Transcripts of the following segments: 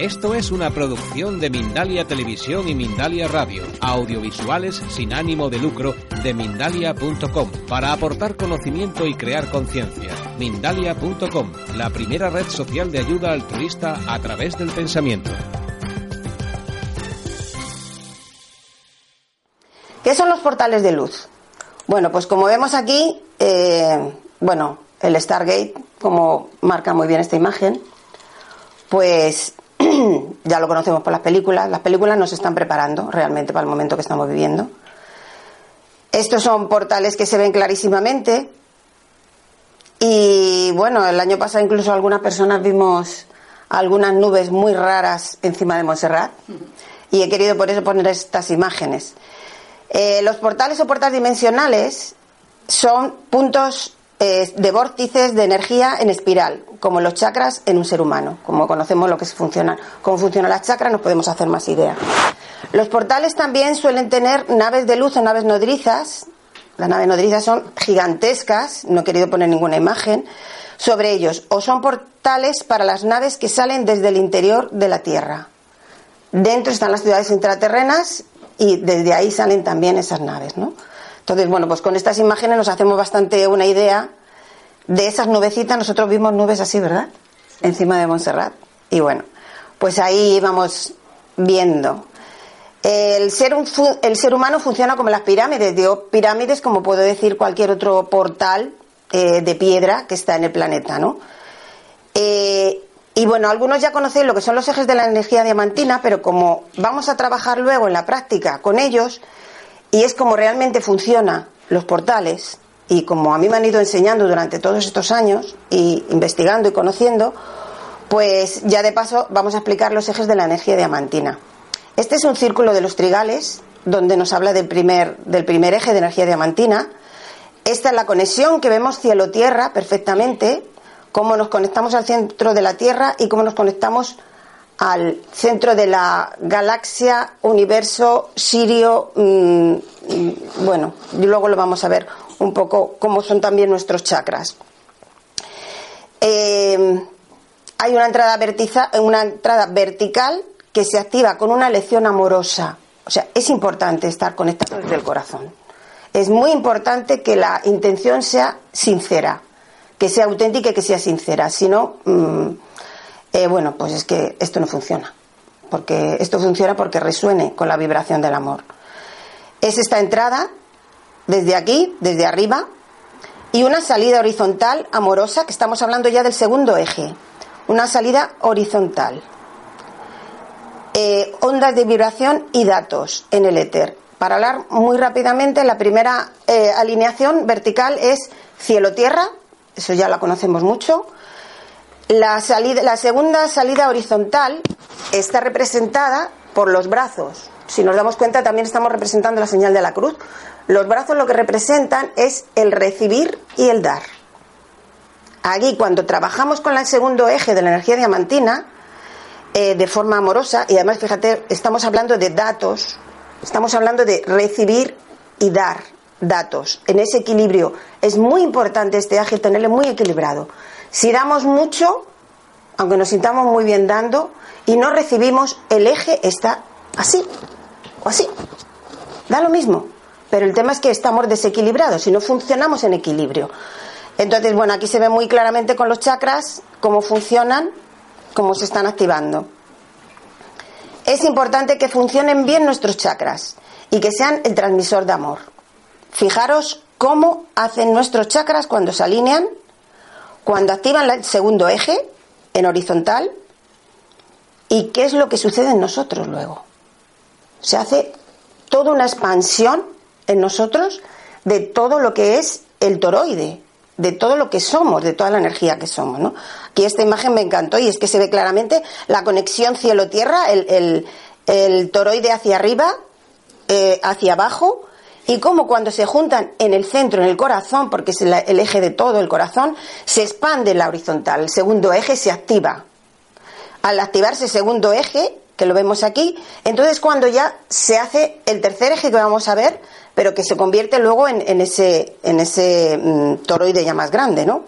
Esto es una producción de Mindalia Televisión y Mindalia Radio, audiovisuales sin ánimo de lucro de mindalia.com, para aportar conocimiento y crear conciencia. Mindalia.com, la primera red social de ayuda altruista a través del pensamiento. ¿Qué son los portales de luz? Bueno, pues como vemos aquí, eh, bueno, el Stargate, como marca muy bien esta imagen, pues ya lo conocemos por las películas, las películas nos están preparando realmente para el momento que estamos viviendo. Estos son portales que se ven clarísimamente y bueno, el año pasado incluso algunas personas vimos algunas nubes muy raras encima de Montserrat y he querido por eso poner estas imágenes. Eh, los portales o puertas dimensionales son puntos de vórtices de energía en espiral, como los chakras en un ser humano. Como conocemos lo que funciona, cómo funcionan las chakras, nos podemos hacer más idea. Los portales también suelen tener naves de luz o naves nodrizas. Las naves nodrizas son gigantescas, no he querido poner ninguna imagen sobre ellos, o son portales para las naves que salen desde el interior de la Tierra. Dentro están las ciudades intraterrenas y desde ahí salen también esas naves, ¿no? Entonces, bueno, pues con estas imágenes nos hacemos bastante una idea de esas nubecitas. Nosotros vimos nubes así, ¿verdad? Encima de Montserrat. Y bueno, pues ahí vamos viendo. El ser, el ser humano funciona como las pirámides. Digo pirámides como puedo decir cualquier otro portal eh, de piedra que está en el planeta, ¿no? Eh, y bueno, algunos ya conocen lo que son los ejes de la energía diamantina, pero como vamos a trabajar luego en la práctica con ellos, y es como realmente funcionan los portales y como a mí me han ido enseñando durante todos estos años y investigando y conociendo, pues ya de paso vamos a explicar los ejes de la energía diamantina. Este es un círculo de los trigales donde nos habla del primer, del primer eje de energía diamantina. Esta es la conexión que vemos cielo-tierra perfectamente, cómo nos conectamos al centro de la Tierra y cómo nos conectamos al centro de la galaxia, universo, Sirio, mm, mm, bueno, y luego lo vamos a ver un poco cómo son también nuestros chakras. Eh, hay una entrada, una entrada vertical que se activa con una lección amorosa. O sea, es importante estar conectado desde el corazón. Es muy importante que la intención sea sincera, que sea auténtica y que sea sincera. Si no, mm, eh, bueno, pues es que esto no funciona. Porque esto funciona porque resuene con la vibración del amor. Es esta entrada desde aquí, desde arriba, y una salida horizontal amorosa, que estamos hablando ya del segundo eje. Una salida horizontal. Eh, ondas de vibración y datos en el éter. Para hablar muy rápidamente, la primera eh, alineación vertical es cielo-tierra, eso ya la conocemos mucho. La, segunda salida horizontal está representada por los brazos. Si nos damos cuenta, también estamos representando la señal de la cruz. Los brazos lo que representan es el recibir y el dar. Aquí, cuando trabajamos con el segundo eje de la energía diamantina, eh, de forma amorosa, y además, fíjate, estamos hablando de datos, estamos hablando de recibir y dar datos, en ese equilibrio. Es muy importante este eje tenerlo muy equilibrado. Si damos mucho, aunque nos sintamos muy bien dando, y no recibimos, el eje está así o así. Da lo mismo. Pero el tema es que estamos desequilibrados y no funcionamos en equilibrio. Entonces, bueno, aquí se ve muy claramente con los chakras cómo funcionan, cómo se están activando. Es importante que funcionen bien nuestros chakras y que sean el transmisor de amor. Fijaros cómo hacen nuestros chakras cuando se alinean cuando activan el segundo eje en horizontal y qué es lo que sucede en nosotros luego. Se hace toda una expansión en nosotros de todo lo que es el toroide, de todo lo que somos, de toda la energía que somos. ¿no? Aquí esta imagen me encantó y es que se ve claramente la conexión cielo-tierra, el, toroide hacia arriba, eh, hacia abajo, y cómo cuando se juntan en el centro, en el corazón, porque es el eje de todo el corazón, se expande la horizontal, el segundo eje se activa. Al activarse el segundo eje, que lo vemos aquí, entonces cuando ya se hace el tercer eje que vamos a ver, pero que se convierte luego en, ese, en ese mm, toroide ya más grande, ¿no?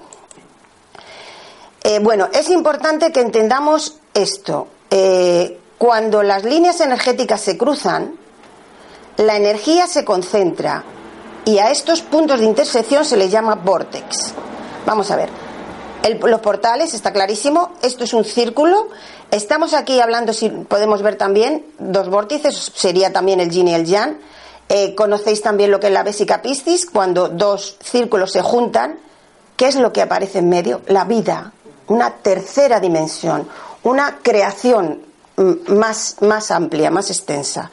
Eh, bueno, es importante que entendamos esto. eh, cuando las líneas energéticas se cruzan, la energía se concentra y a estos puntos de intersección se les llama vortex. Vamos a ver. los portales, está clarísimo, esto es un círculo. Estamos aquí hablando, si podemos ver también, dos vórtices, sería también el yin y el yang. Eh, conocéis también lo que es la Vésica Piscis, cuando dos círculos se juntan. ¿Qué es lo que aparece en medio? La vida, una tercera dimensión, una creación mm, más, más amplia, más extensa.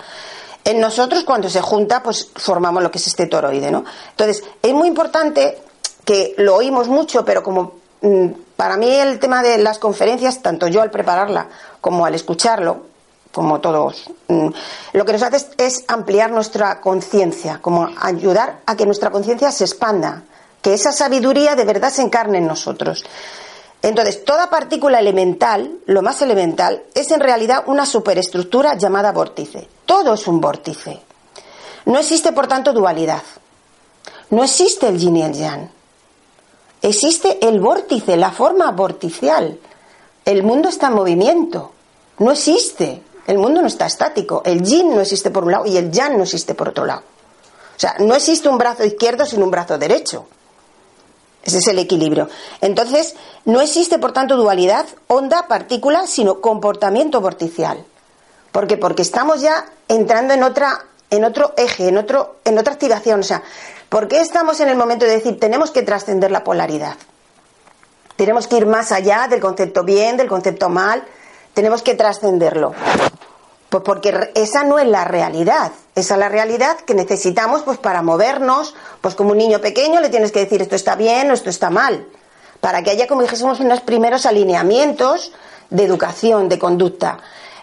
En nosotros, cuando se junta, pues formamos lo que es este toroide, ¿no? Entonces, es muy importante que lo oímos mucho, pero como mm, para mí el tema de las conferencias, tanto yo al prepararla como al escucharlo, como todos, mm, lo que nos hace es, ampliar nuestra conciencia, como ayudar a que nuestra conciencia se expanda, que esa sabiduría de verdad se encarne en nosotros. Entonces, toda partícula elemental, lo más elemental, es en realidad una superestructura llamada vórtice. Todo es un vórtice. No existe, por tanto, dualidad. No existe el yin y el yang. Existe el vórtice, la forma vorticial. El mundo está en movimiento. No existe. El mundo no está estático. El yin no existe por un lado y el yang no existe por otro lado. O sea, no existe un brazo izquierdo sin un brazo derecho. Ese es el equilibrio. Entonces, no existe, por tanto, dualidad, onda, partícula, sino comportamiento vorticial. ¿Por qué? Porque estamos ya entrando en otra, en otro eje, en otro, en otra activación. O sea, ¿por qué estamos en el momento de decir tenemos que trascender la polaridad? Tenemos que ir más allá del concepto bien, del concepto mal, tenemos que trascenderlo. Pues porque esa no es la realidad, esa es la realidad que necesitamos pues para movernos, pues como un niño pequeño le tienes que decir esto está bien o esto está mal, para que haya como dijésemos unos primeros alineamientos de educación, de conducta.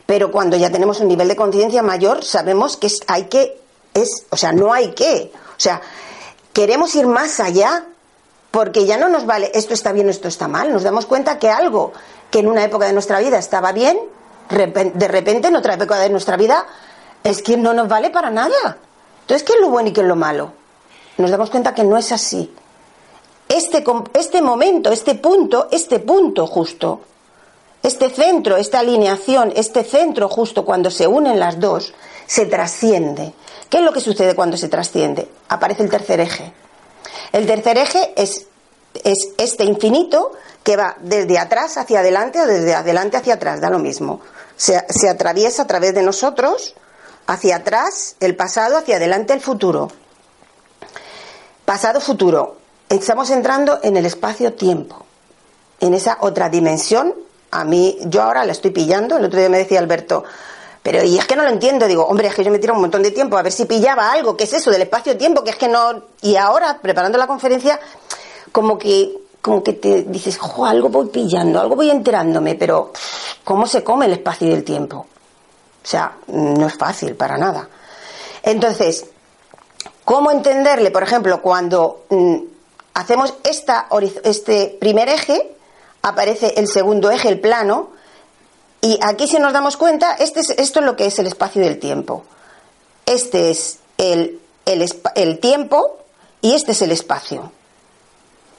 Pero cuando ya tenemos un nivel de conciencia mayor, sabemos que hay que es, o sea, no hay que, o sea, queremos ir más allá porque ya no nos vale esto está bien, esto está mal, nos damos cuenta que algo que en una época de nuestra vida estaba bien, de repente en otra época de nuestra vida es que no nos vale para nada. Entonces, ¿qué es lo bueno y qué es lo malo? Nos damos cuenta que no es así. Este, este momento, este punto, este punto justo, este centro, esta alineación, este centro justo cuando se unen las dos, se trasciende. ¿Qué es lo que sucede cuando se trasciende? Aparece el tercer eje. El tercer eje es, es este infinito que va desde atrás hacia adelante o desde adelante hacia atrás, da lo mismo se, atraviesa a través de nosotros, hacia atrás el pasado, hacia adelante el futuro. Pasado-futuro. Estamos entrando en el espacio-tiempo, en esa otra dimensión. A mí, yo ahora la estoy pillando. El otro día me decía Alberto, pero y es que no lo entiendo. Digo, hombre, es que yo me tiro un montón de tiempo a ver si pillaba algo. ¿Qué es eso del espacio-tiempo? Que es que no. Y ahora, preparando la conferencia, como que como que te dices, algo voy pillando, algo voy enterándome, pero ¿cómo se come el espacio y el tiempo? O sea, no es fácil para nada. Entonces, ¿cómo entenderle, por ejemplo, cuando mm, hacemos esta, este primer eje, aparece el segundo eje, el plano, y aquí si nos damos cuenta, este es, esto es lo que es el espacio y el tiempo. Este es el, el tiempo y este es el espacio.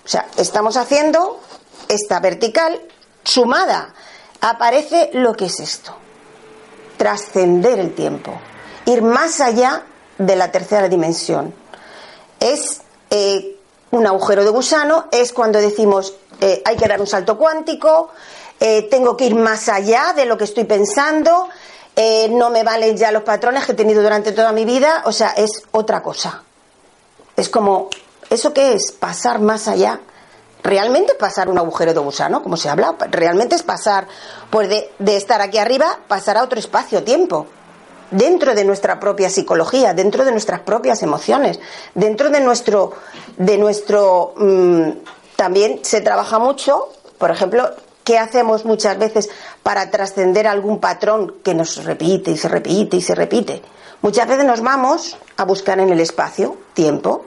O sea, estamos haciendo esta vertical sumada. Aparece lo que es esto. Trascender el tiempo. Ir más allá de la tercera dimensión. Es eh, un agujero de gusano, es cuando decimos eh, hay que dar un salto cuántico, eh, tengo que ir más allá de lo que estoy pensando, no me valen ya los patrones que he tenido durante toda mi vida, o sea, es otra cosa. Es como ¿Eso qué es? Pasar más allá. Realmente pasar un agujero de gusano, como se habla, realmente es pasar, pues de, estar aquí arriba, pasar a otro espacio-tiempo, dentro de nuestra propia psicología, dentro de nuestras propias emociones, dentro de nuestro, de nuestro, mm, también se trabaja mucho, por ejemplo, ¿qué hacemos muchas veces para trascender algún patrón que nos repite y se repite y se repite? Muchas veces nos vamos a buscar en el espacio, tiempo,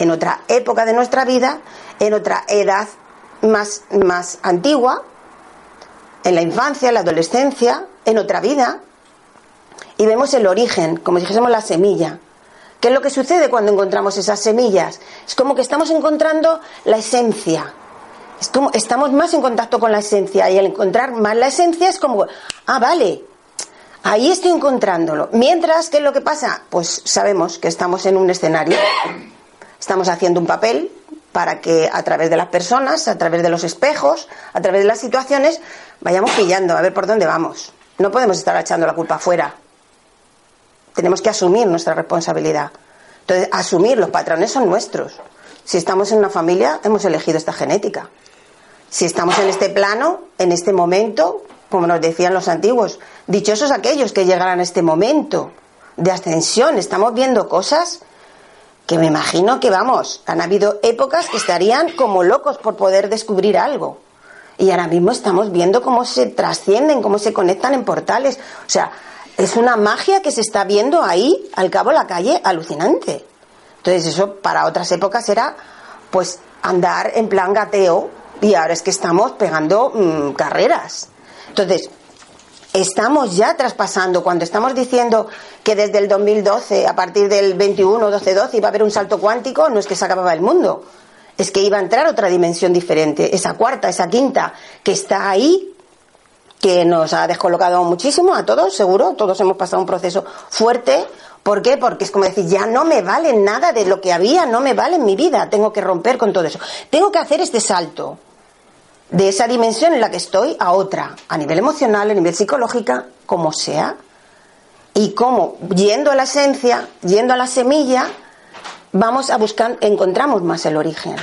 en otra época de nuestra vida, en otra edad más, más antigua, en la infancia, en la adolescencia, en otra vida, y vemos el origen, como si dijésemos la semilla. ¿Qué es lo que sucede cuando encontramos esas semillas? Es como que estamos encontrando la esencia. estamos más en contacto con la esencia y al encontrar más la esencia es como, ah, vale, ahí estoy encontrándolo. Mientras que lo que pasa, pues sabemos que estamos en un escenario, estamos haciendo un papel para que a través de las personas, a través de los espejos, a través de las situaciones, vayamos pillando a ver por dónde vamos. No podemos estar echando la culpa afuera. Tenemos que asumir nuestra responsabilidad. Entonces, asumir los patrones son nuestros. Si estamos en una familia, hemos elegido esta genética. Si estamos en este plano, en este momento, como nos decían los antiguos, dichosos aquellos que llegarán a este momento de ascensión. Estamos viendo cosas que me imagino que, vamos, han habido épocas que estarían como locos por poder descubrir algo. Y ahora mismo estamos viendo cómo se trascienden, cómo se conectan en portales. O sea, es una magia que se está viendo ahí, al cabo de la calle, alucinante. Entonces eso para otras épocas era pues andar en plan gateo y ahora es que estamos pegando mm, carreras. Entonces, estamos ya traspasando, cuando estamos diciendo que desde el 2012, a partir del 21, 12, 12, iba a haber un salto cuántico, no es que se acababa el mundo, es que iba a entrar otra dimensión diferente, esa cuarta, esa quinta, que está ahí, que nos ha descolocado muchísimo a todos, seguro, todos hemos pasado un proceso fuerte. ¿Por qué? Porque es como decir, ya no me vale nada de lo que había, no me vale en mi vida, tengo que romper con todo eso. Tengo que hacer este salto de esa dimensión en la que estoy a otra, a nivel emocional, a nivel psicológica, como sea, y cómo, yendo a la esencia, yendo a la semilla, vamos a buscar, encontramos más el origen.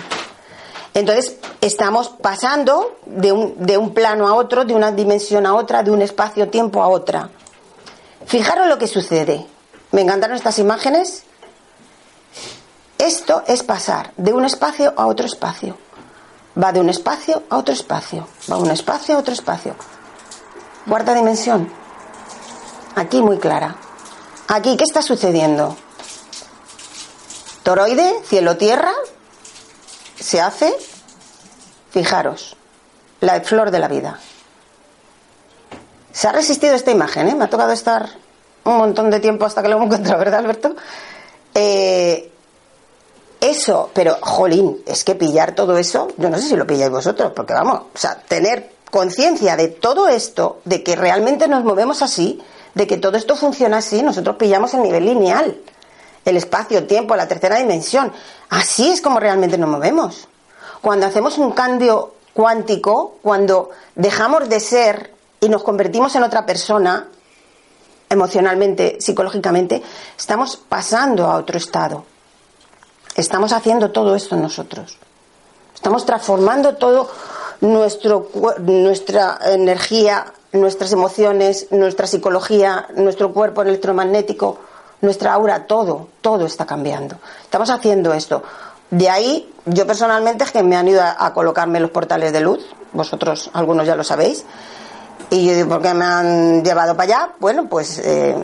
Entonces, estamos pasando de un, de un plano a otro, de una dimensión a otra, de un espacio-tiempo a otra. Fijaros lo que sucede. Me encantaron estas imágenes. Esto es pasar de un espacio a otro espacio. Va de un espacio a otro espacio. Va de un espacio a otro espacio. Cuarta dimensión. Aquí muy clara. Aquí, ¿qué está sucediendo? Toroide, cielo-tierra, se hace, fijaros, la flor de la vida. Se ha resistido esta imagen, ¿eh? me ha tocado estar un montón de tiempo hasta que lo hemos encontrado, ¿verdad, Alberto? Eh, eso, pero jolín, es que pillar todo eso, yo no sé si lo pilláis vosotros, porque vamos, o sea, tener conciencia de todo esto, de que realmente nos movemos así, de que todo esto funciona así, nosotros pillamos el nivel lineal, el espacio, el tiempo, la tercera dimensión. Así es como realmente nos movemos. Cuando hacemos un cambio cuántico, cuando dejamos de ser y nos convertimos en otra persona, emocionalmente, psicológicamente, estamos pasando a otro estado. Estamos haciendo todo esto nosotros. Estamos transformando todo nuestro, nuestra energía, nuestras emociones, nuestra psicología, nuestro cuerpo electromagnético, nuestra aura, todo, todo está cambiando. Estamos haciendo esto. De ahí, yo personalmente es que me han ido a, colocarme los portales de luz, vosotros algunos ya lo sabéis, y yo digo, ¿por qué me han llevado para allá? Bueno, pues eh,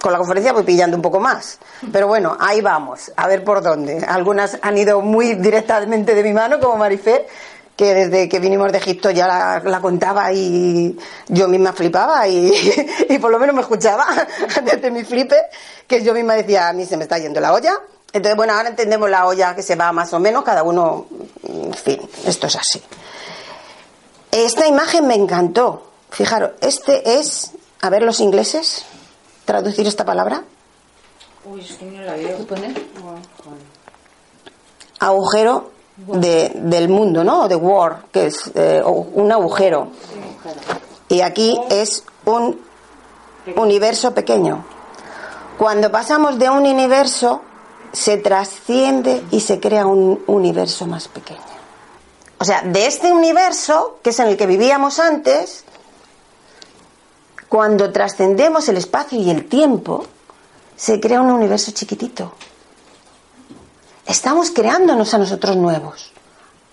con la conferencia voy pillando un poco más. Pero bueno, ahí vamos, a ver por dónde. Algunas han ido muy directamente de mi mano, como Marifé, que desde que vinimos de Egipto ya la, contaba y yo misma flipaba y, y, por lo menos me escuchaba desde mi flipe, que yo misma decía, a mí se me está yendo la olla. Entonces, bueno, ahora entendemos la olla que se va más o menos, cada uno, en fin, esto es así. Esta imagen me encantó. Fijaros, este es, a ver los ingleses, traducir esta palabra? Uy, es que no la veo. Agujero de, del mundo, ¿no? De war, que es eh, un agujero. Y aquí es un universo pequeño. Cuando pasamos de un universo, se trasciende y se crea un universo más pequeño. O sea, de este universo, que es en el que vivíamos antes, cuando trascendemos el espacio y el tiempo, se crea un universo chiquitito. Estamos creándonos a nosotros nuevos,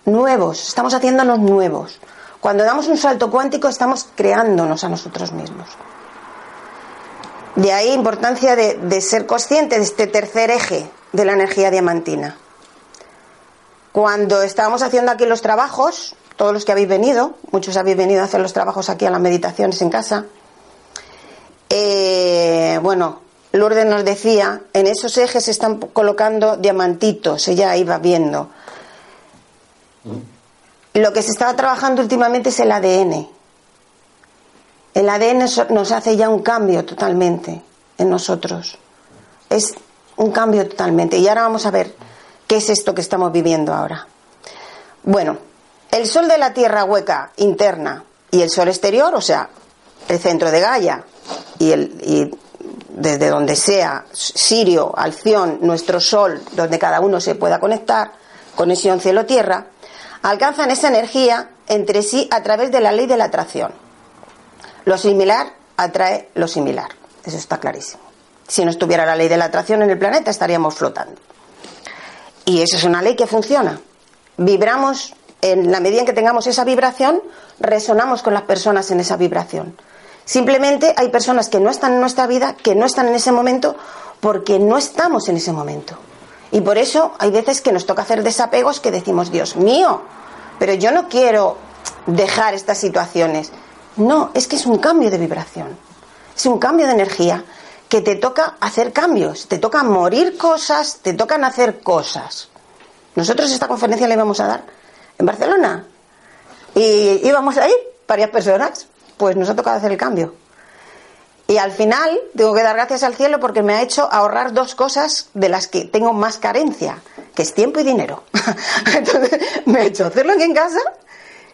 nuevos, estamos haciéndonos nuevos. Cuando damos un salto cuántico estamos creándonos a nosotros mismos. De ahí importancia de, de ser consciente de este tercer eje de la energía diamantina. Cuando estábamos haciendo aquí los trabajos, todos los que habéis venido, muchos habéis venido a hacer los trabajos aquí a las meditaciones en casa, eh, bueno, Lourdes nos decía, en esos ejes se están colocando diamantitos, ella iba viendo. lo que se estaba trabajando últimamente es el ADN. El ADN nos hace ya un cambio totalmente en nosotros. Es un cambio totalmente. Y ahora vamos a ver qué es esto que estamos viviendo ahora. Bueno, el sol de la Tierra hueca interna y el sol exterior, o sea, el centro de Gaia y, el, desde donde sea Sirio, Alción, nuestro sol, donde cada uno se pueda conectar, conexión cielo-tierra, alcanzan esa energía entre sí a través de la ley de la atracción. Lo similar atrae lo similar. Eso está clarísimo. Si no estuviera la ley de la atracción en el planeta, estaríamos flotando. Y eso es una ley que funciona. Vibramos, en la medida en que tengamos esa vibración, resonamos con las personas en esa vibración. Simplemente hay personas que no están en nuestra vida, que no están en ese momento, porque no estamos en ese momento. Y por eso hay veces que nos toca hacer desapegos que decimos, Dios mío, pero yo no quiero dejar estas situaciones. No, es que es un cambio de vibración, es un cambio de energía que te toca hacer cambios, te toca morir cosas, te tocan hacer cosas. Nosotros esta conferencia la íbamos a dar en Barcelona y íbamos a ir varias personas, pues nos ha tocado hacer el cambio. Y al final tengo que dar gracias al cielo porque me ha hecho ahorrar dos cosas de las que tengo más carencia, que es tiempo y dinero. Entonces me ha hecho hacerlo aquí en casa,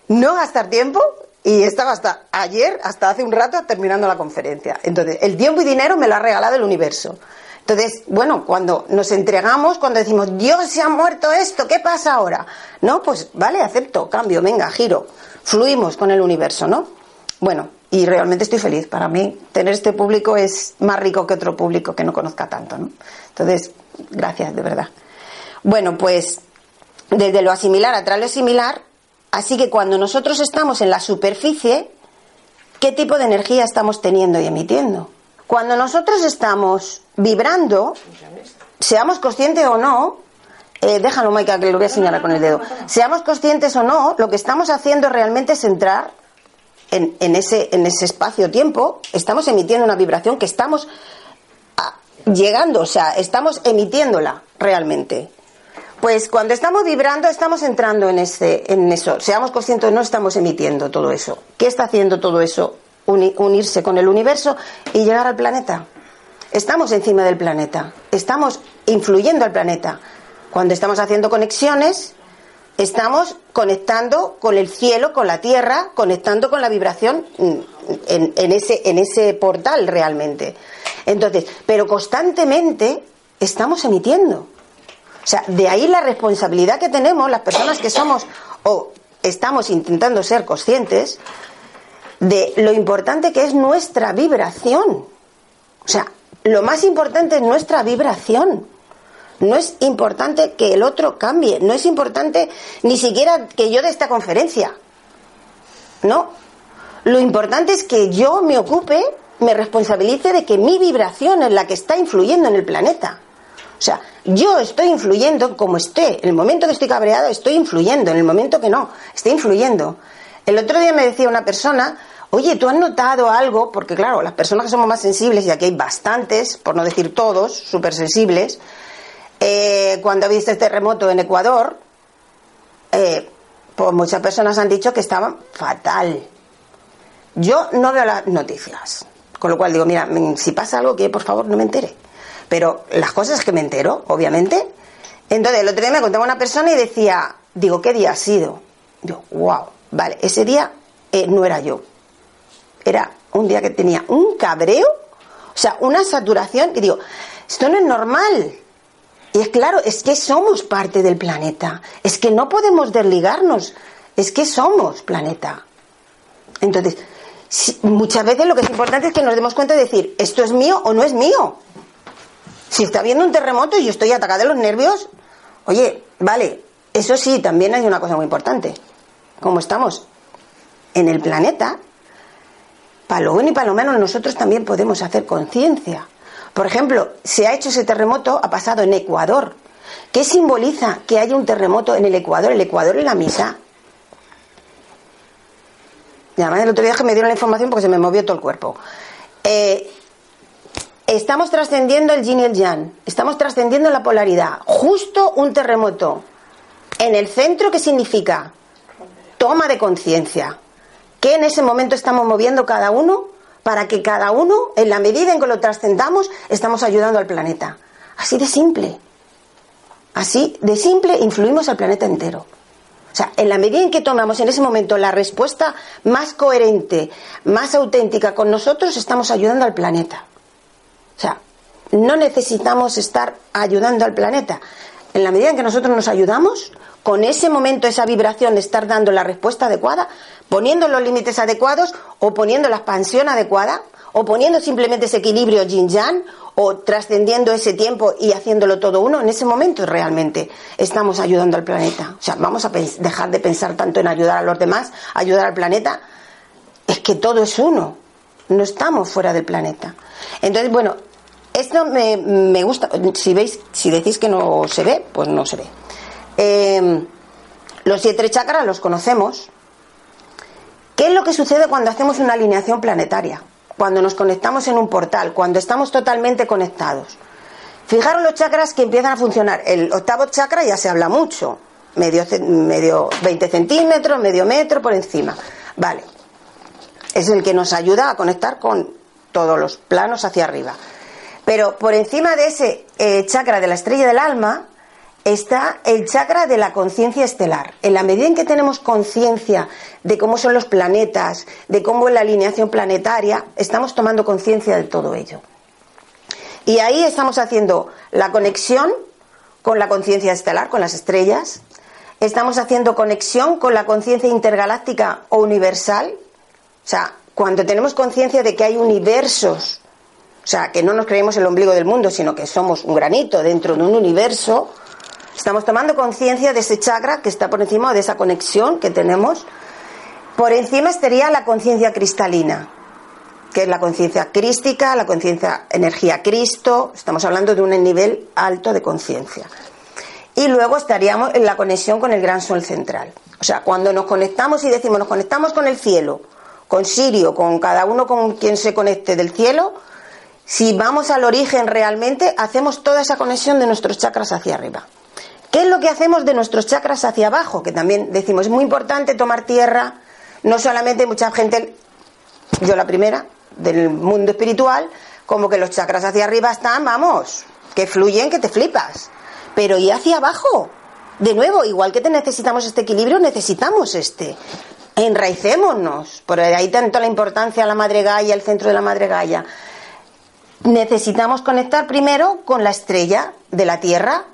no gastar tiempo y estaba hasta ayer, hasta hace un rato, terminando la conferencia. Entonces, el tiempo y dinero me lo ha regalado el universo. Entonces, bueno, cuando nos entregamos, cuando decimos, Dios se ha muerto esto, ¿qué pasa ahora? No, pues vale, acepto, cambio, venga, giro. Fluimos con el universo, ¿no? Bueno, y realmente estoy feliz. Para mí, tener este público es más rico que otro público que no conozca tanto, ¿no? Entonces, gracias, de verdad. Bueno, pues desde lo asimilar a lo similar, así que cuando nosotros estamos en la superficie, ¿qué tipo de energía estamos teniendo y emitiendo? Cuando nosotros estamos vibrando, seamos conscientes o no, eh, déjalo, Maika, que lo voy a señalar con el dedo. Seamos conscientes o no, lo que estamos haciendo realmente es entrar en, ese, en ese espacio-tiempo, estamos emitiendo una vibración que estamos ah, llegando, o sea, estamos emitiéndola realmente. Pues cuando estamos vibrando, estamos entrando en, ese, en eso. Seamos conscientes, no estamos emitiendo todo eso. ¿Qué está haciendo todo eso? unirse con el universo y llegar al planeta. Estamos encima del planeta, estamos influyendo al planeta. Cuando estamos haciendo conexiones, Estamos conectando con el cielo, con la tierra, conectando con la vibración en, ese, en ese portal realmente. Entonces, pero constantemente estamos emitiendo. O sea, de ahí la responsabilidad que tenemos las personas que somos o estamos intentando ser conscientes de lo importante que es nuestra vibración. O sea, lo más importante es nuestra vibración. No es importante que el otro cambie, no es importante ni siquiera que yo de esta conferencia. No. Lo importante es que yo me ocupe, me responsabilice de que mi vibración es la que está influyendo en el planeta. O sea, yo estoy influyendo como esté. En el momento que estoy cabreado, estoy influyendo. En el momento que no, estoy influyendo. El otro día me decía una persona, oye, ¿tú has notado algo? Porque claro, las personas que somos más sensibles, y aquí hay bastantes, por no decir todos, súper sensibles, eh, cuando viste este terremoto en Ecuador, eh, pues muchas personas han dicho que estaban fatal. Yo no veo las noticias, con lo cual digo, mira, si pasa algo que por favor no me entere. Pero las cosas que me entero, obviamente. Entonces, el otro día me contaba una persona y decía, digo, ¿qué día ha sido? Yo, wow, vale, ese día eh, no era yo. Era un día que tenía un cabreo, o sea, una saturación, y digo, esto no es normal. Y es claro, es que somos parte del planeta. Es que no podemos desligarnos. Es que somos planeta. Entonces, muchas veces lo que es importante es que nos demos cuenta de decir, esto es mío o no es mío. Si está habiendo un terremoto y yo estoy atacada de los nervios, oye, vale, eso sí, también hay una cosa muy importante. Como estamos en el planeta, para lo bueno y para lo menos nosotros también podemos hacer conciencia por ejemplo, se ha hecho ese terremoto, ha pasado en Ecuador. ¿Qué simboliza que haya un terremoto en el Ecuador? El Ecuador es la misa. Y además el otro día que me dieron la información porque se me movió todo el cuerpo. Eh, estamos trascendiendo el yin y el yang. Estamos trascendiendo la polaridad. Justo un terremoto. En el centro, ¿qué significa? toma de conciencia. ¿Qué en ese momento estamos moviendo cada uno para que cada uno, en la medida en que lo trascendamos, estamos ayudando al planeta? Así de simple. Así de simple influimos al planeta entero. O sea, en la medida en que tomamos en ese momento la respuesta más coherente, más auténtica con nosotros, estamos ayudando al planeta. O sea, no necesitamos estar ayudando al planeta. En la medida en que nosotros nos ayudamos, con ese momento, esa vibración estar dando la respuesta adecuada, poniendo los límites adecuados o poniendo la expansión adecuada, o poniendo simplemente ese equilibrio yin-yang, o trascendiendo ese tiempo y haciéndolo todo uno, en ese momento realmente estamos ayudando al planeta. O sea, vamos a dejar de pensar tanto en ayudar a los demás, ayudar al planeta. Es que todo es uno, no estamos fuera del planeta. Entonces, bueno, esto me, me gusta. Si veis, si decís que no se ve, pues no se ve. Eh, los siete chakras los conocemos. ¿Qué es lo que sucede cuando hacemos una alineación planetaria? cuando nos conectamos en un portal, cuando estamos totalmente conectados. Fijaros los chakras que empiezan a funcionar. El octavo chakra ya se habla mucho, medio, medio 20 centímetros, medio metro por encima. Vale. Es el que nos ayuda a conectar con todos los planos hacia arriba. Pero por encima de ese eh, chakra de la estrella del alma, está el chakra de la conciencia estelar. En la medida en que tenemos conciencia de cómo son los planetas, de cómo es la alineación planetaria, estamos tomando conciencia de todo ello. Y ahí estamos haciendo la conexión con la conciencia estelar, con las estrellas. Estamos haciendo conexión con la conciencia intergaláctica o universal. O sea, cuando tenemos conciencia de que hay universos, o sea, que no nos creemos el ombligo del mundo, sino que somos un granito dentro de un universo, Estamos tomando conciencia de ese chakra que está por encima de esa conexión que tenemos. Por encima estaría la conciencia cristalina, que es la conciencia crística, la conciencia energía Cristo. Estamos hablando de un nivel alto de conciencia. Y luego estaríamos en la conexión con el gran sol central. O sea, cuando nos conectamos y decimos nos conectamos con el cielo, con Sirio, con cada uno con quien se conecte del cielo, si vamos al origen realmente, hacemos toda esa conexión de nuestros chakras hacia arriba. ¿Qué es lo que hacemos de nuestros chakras hacia abajo? Que también decimos, es muy importante tomar tierra, no solamente mucha gente, yo la primera, del mundo espiritual, como que los chakras hacia arriba están, vamos, que fluyen, que te flipas. Pero ¿y hacia abajo? De nuevo, igual que te necesitamos este equilibrio, necesitamos este. Enraicémonos. Por ahí tanto la importancia a la madre Gaia, el centro de la madre Gaia. Necesitamos conectar primero con la estrella de la Tierra,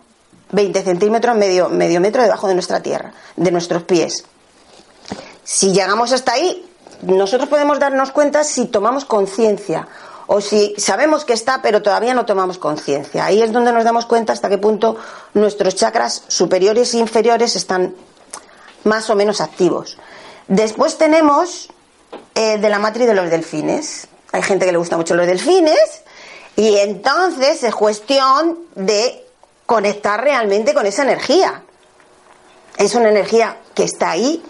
20 centímetros, medio, medio metro debajo de nuestra tierra, de nuestros pies. Si llegamos hasta ahí, nosotros podemos darnos cuenta si tomamos conciencia o si sabemos que está, pero todavía no tomamos conciencia. Ahí es donde nos damos cuenta hasta qué punto nuestros chakras superiores e inferiores están más o menos activos. Después tenemos eh, de la matriz de los delfines. Hay gente que le gusta mucho los delfines y entonces es cuestión de conectar realmente con esa energía. Es una energía que está ahí.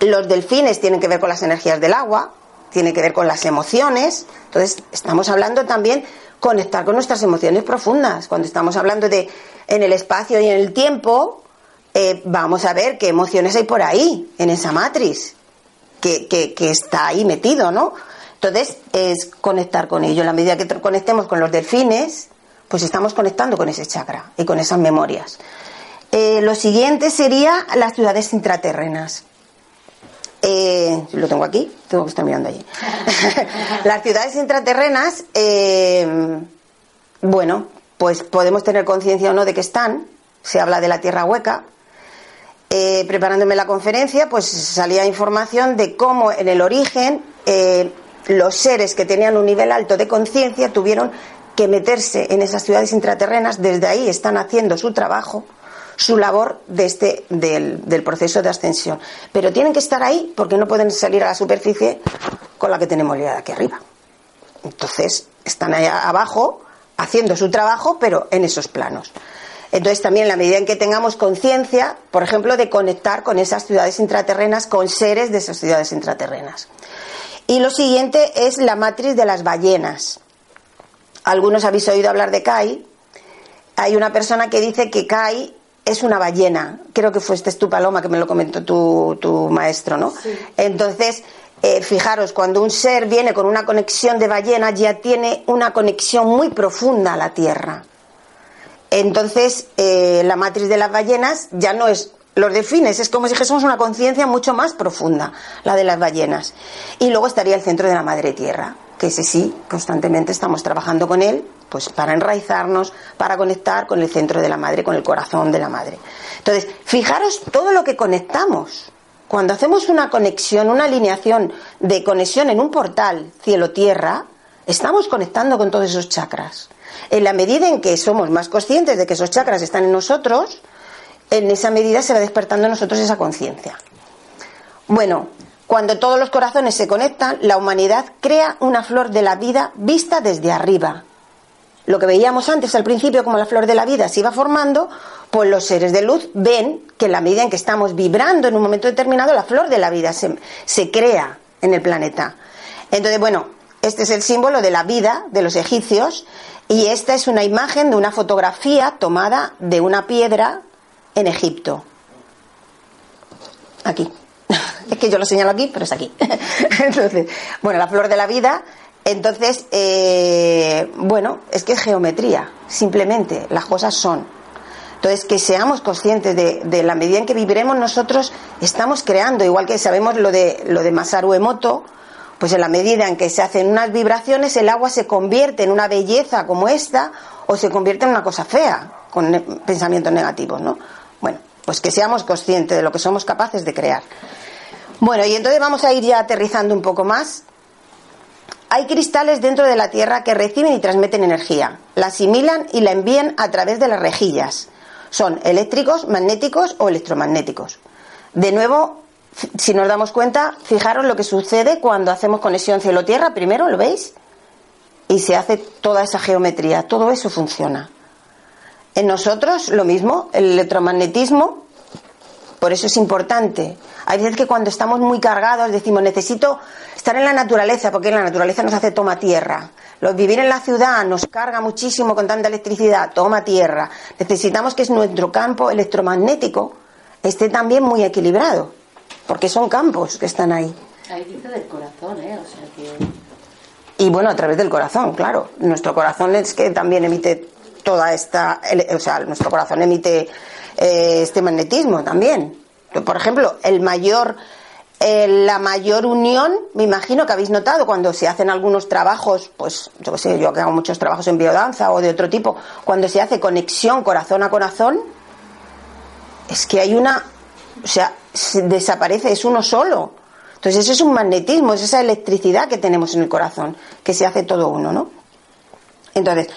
Los delfines tienen que ver con las energías del agua, tiene que ver con las emociones. Entonces, estamos hablando también conectar con nuestras emociones profundas. Cuando estamos hablando de en el espacio y en el tiempo, eh, vamos a ver qué emociones hay por ahí, en esa matriz, que, que está ahí metido, ¿no? Entonces, es conectar con ello. En la medida que conectemos con los delfines, pues estamos conectando con ese chakra y con esas memorias. Eh, lo siguiente sería las ciudades intraterrenas. Eh, lo tengo aquí, tengo que estar mirando allí. las ciudades intraterrenas, eh, bueno, pues podemos tener conciencia o no de que están. Se habla de la tierra hueca. preparándome la conferencia, pues salía información de cómo en el origen los seres que tenían un nivel alto de conciencia tuvieron que meterse en esas ciudades intraterrenas, desde ahí están haciendo su trabajo, su labor de este, del, proceso de ascensión. Pero tienen que estar ahí porque no pueden salir a la superficie con la que tenemos liada aquí arriba. Entonces, están allá abajo haciendo su trabajo, pero en esos planos. Entonces, también en la medida en que tengamos conciencia, por ejemplo, de conectar con esas ciudades intraterrenas, con seres de esas ciudades intraterrenas. Y lo siguiente es la matriz de las ballenas. Algunos habéis oído hablar de Kai. Hay una persona que dice que Kai es una ballena. Creo que fuiste tu paloma que me lo comentó tu, tu maestro, ¿no? Entonces, eh, fijaros, cuando un ser viene con una conexión de ballena, ya tiene una conexión muy profunda a la Tierra. Entonces, eh, la matriz de las ballenas ya no es los defines, es como si dijésemos una conciencia mucho más profunda, la de las ballenas. Y luego estaría el centro de la madre tierra, que ese sí, constantemente estamos trabajando con él, pues para enraizarnos, para conectar con el centro de la madre, con el corazón de la madre. Entonces, fijaros todo lo que conectamos. Cuando hacemos una conexión, una alineación de conexión en un portal cielo-tierra, estamos conectando con todos esos chakras. En la medida en que somos más conscientes de que esos chakras están en nosotros, en esa medida se va despertando nosotros esa conciencia. Bueno, cuando todos los corazones se conectan, la humanidad crea una flor de la vida vista desde arriba. Lo que veíamos antes al principio como la flor de la vida se iba formando, pues los seres de luz ven que en la medida en que estamos vibrando en un momento determinado, la flor de la vida se, se crea en el planeta. Entonces, bueno, este es el símbolo de la vida de los egipcios y esta es una imagen de una fotografía tomada de una piedra en Egipto. Aquí. Es que yo lo señalo aquí, pero es aquí. Entonces, bueno, la flor de la vida. Entonces, eh, bueno, es que es geometría, simplemente, las cosas son. Entonces, que seamos conscientes de, la medida en que viviremos nosotros, estamos creando, igual que sabemos lo de, lo de Masaru Emoto, pues en la medida en que se hacen unas vibraciones, el agua se convierte en una belleza como esta o se convierte en una cosa fea, con pensamientos negativos, ¿no? Bueno, pues que seamos conscientes de lo que somos capaces de crear. Bueno, y entonces vamos a ir ya aterrizando un poco más. Hay cristales dentro de la Tierra que reciben y transmiten energía, la asimilan y la envían a través de las rejillas. Son eléctricos, magnéticos o electromagnéticos. De nuevo, si nos damos cuenta, fijaros lo que sucede cuando hacemos conexión cielo-tierra, primero, ¿lo veis? Y se hace toda esa geometría, todo eso funciona. En nosotros lo mismo, el electromagnetismo, por eso es importante. Hay veces que cuando estamos muy cargados decimos necesito estar en la naturaleza, porque la naturaleza nos hace toma tierra. vivir en la ciudad nos carga muchísimo con tanta electricidad, toma tierra. Necesitamos que nuestro campo electromagnético esté también muy equilibrado, porque son campos que están ahí. Ahí dice del corazón, ¿eh? O sea que... Y bueno, a través del corazón, claro. Nuestro corazón es que también emite toda esta, o sea, nuestro corazón emite eh, este magnetismo también. Por ejemplo, el mayor, eh, la mayor unión, me imagino que habéis notado cuando se hacen algunos trabajos, pues yo sé, yo que hago muchos trabajos en biodanza o de otro tipo, cuando se hace conexión corazón a corazón, es que hay una, o sea, desaparece, es uno solo. Entonces, eso es un magnetismo, es esa electricidad que tenemos en el corazón, que se hace todo uno, ¿no? Entonces,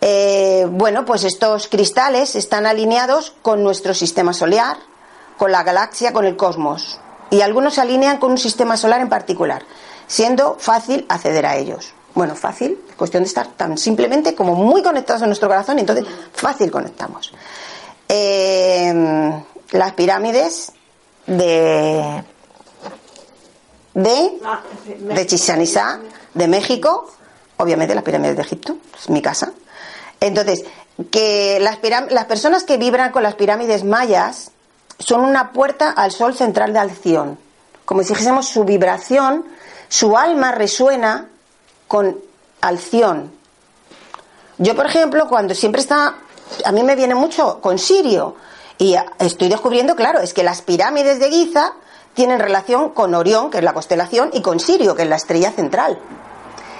eh, bueno, pues estos cristales están alineados con nuestro sistema solar, con la galaxia, con el cosmos. Y algunos se alinean con un sistema solar en particular, siendo fácil acceder a ellos. Bueno, fácil, cuestión de estar tan simplemente como muy conectados a nuestro corazón, y entonces fácil conectamos. Eh, las pirámides de de, de Chichen Itza, de México, obviamente las pirámides de Egipto, es mi casa, entonces, que las, las personas que vibran con las pirámides mayas son una puerta al sol central de Alción. Como si dijésemos, su vibración, su alma resuena con Alción. Yo, por ejemplo, cuando siempre está, a mí me viene mucho con Sirio, y estoy descubriendo, claro, es que las pirámides de Giza tienen relación con Orión, que es la constelación, y con Sirio, que es la estrella central.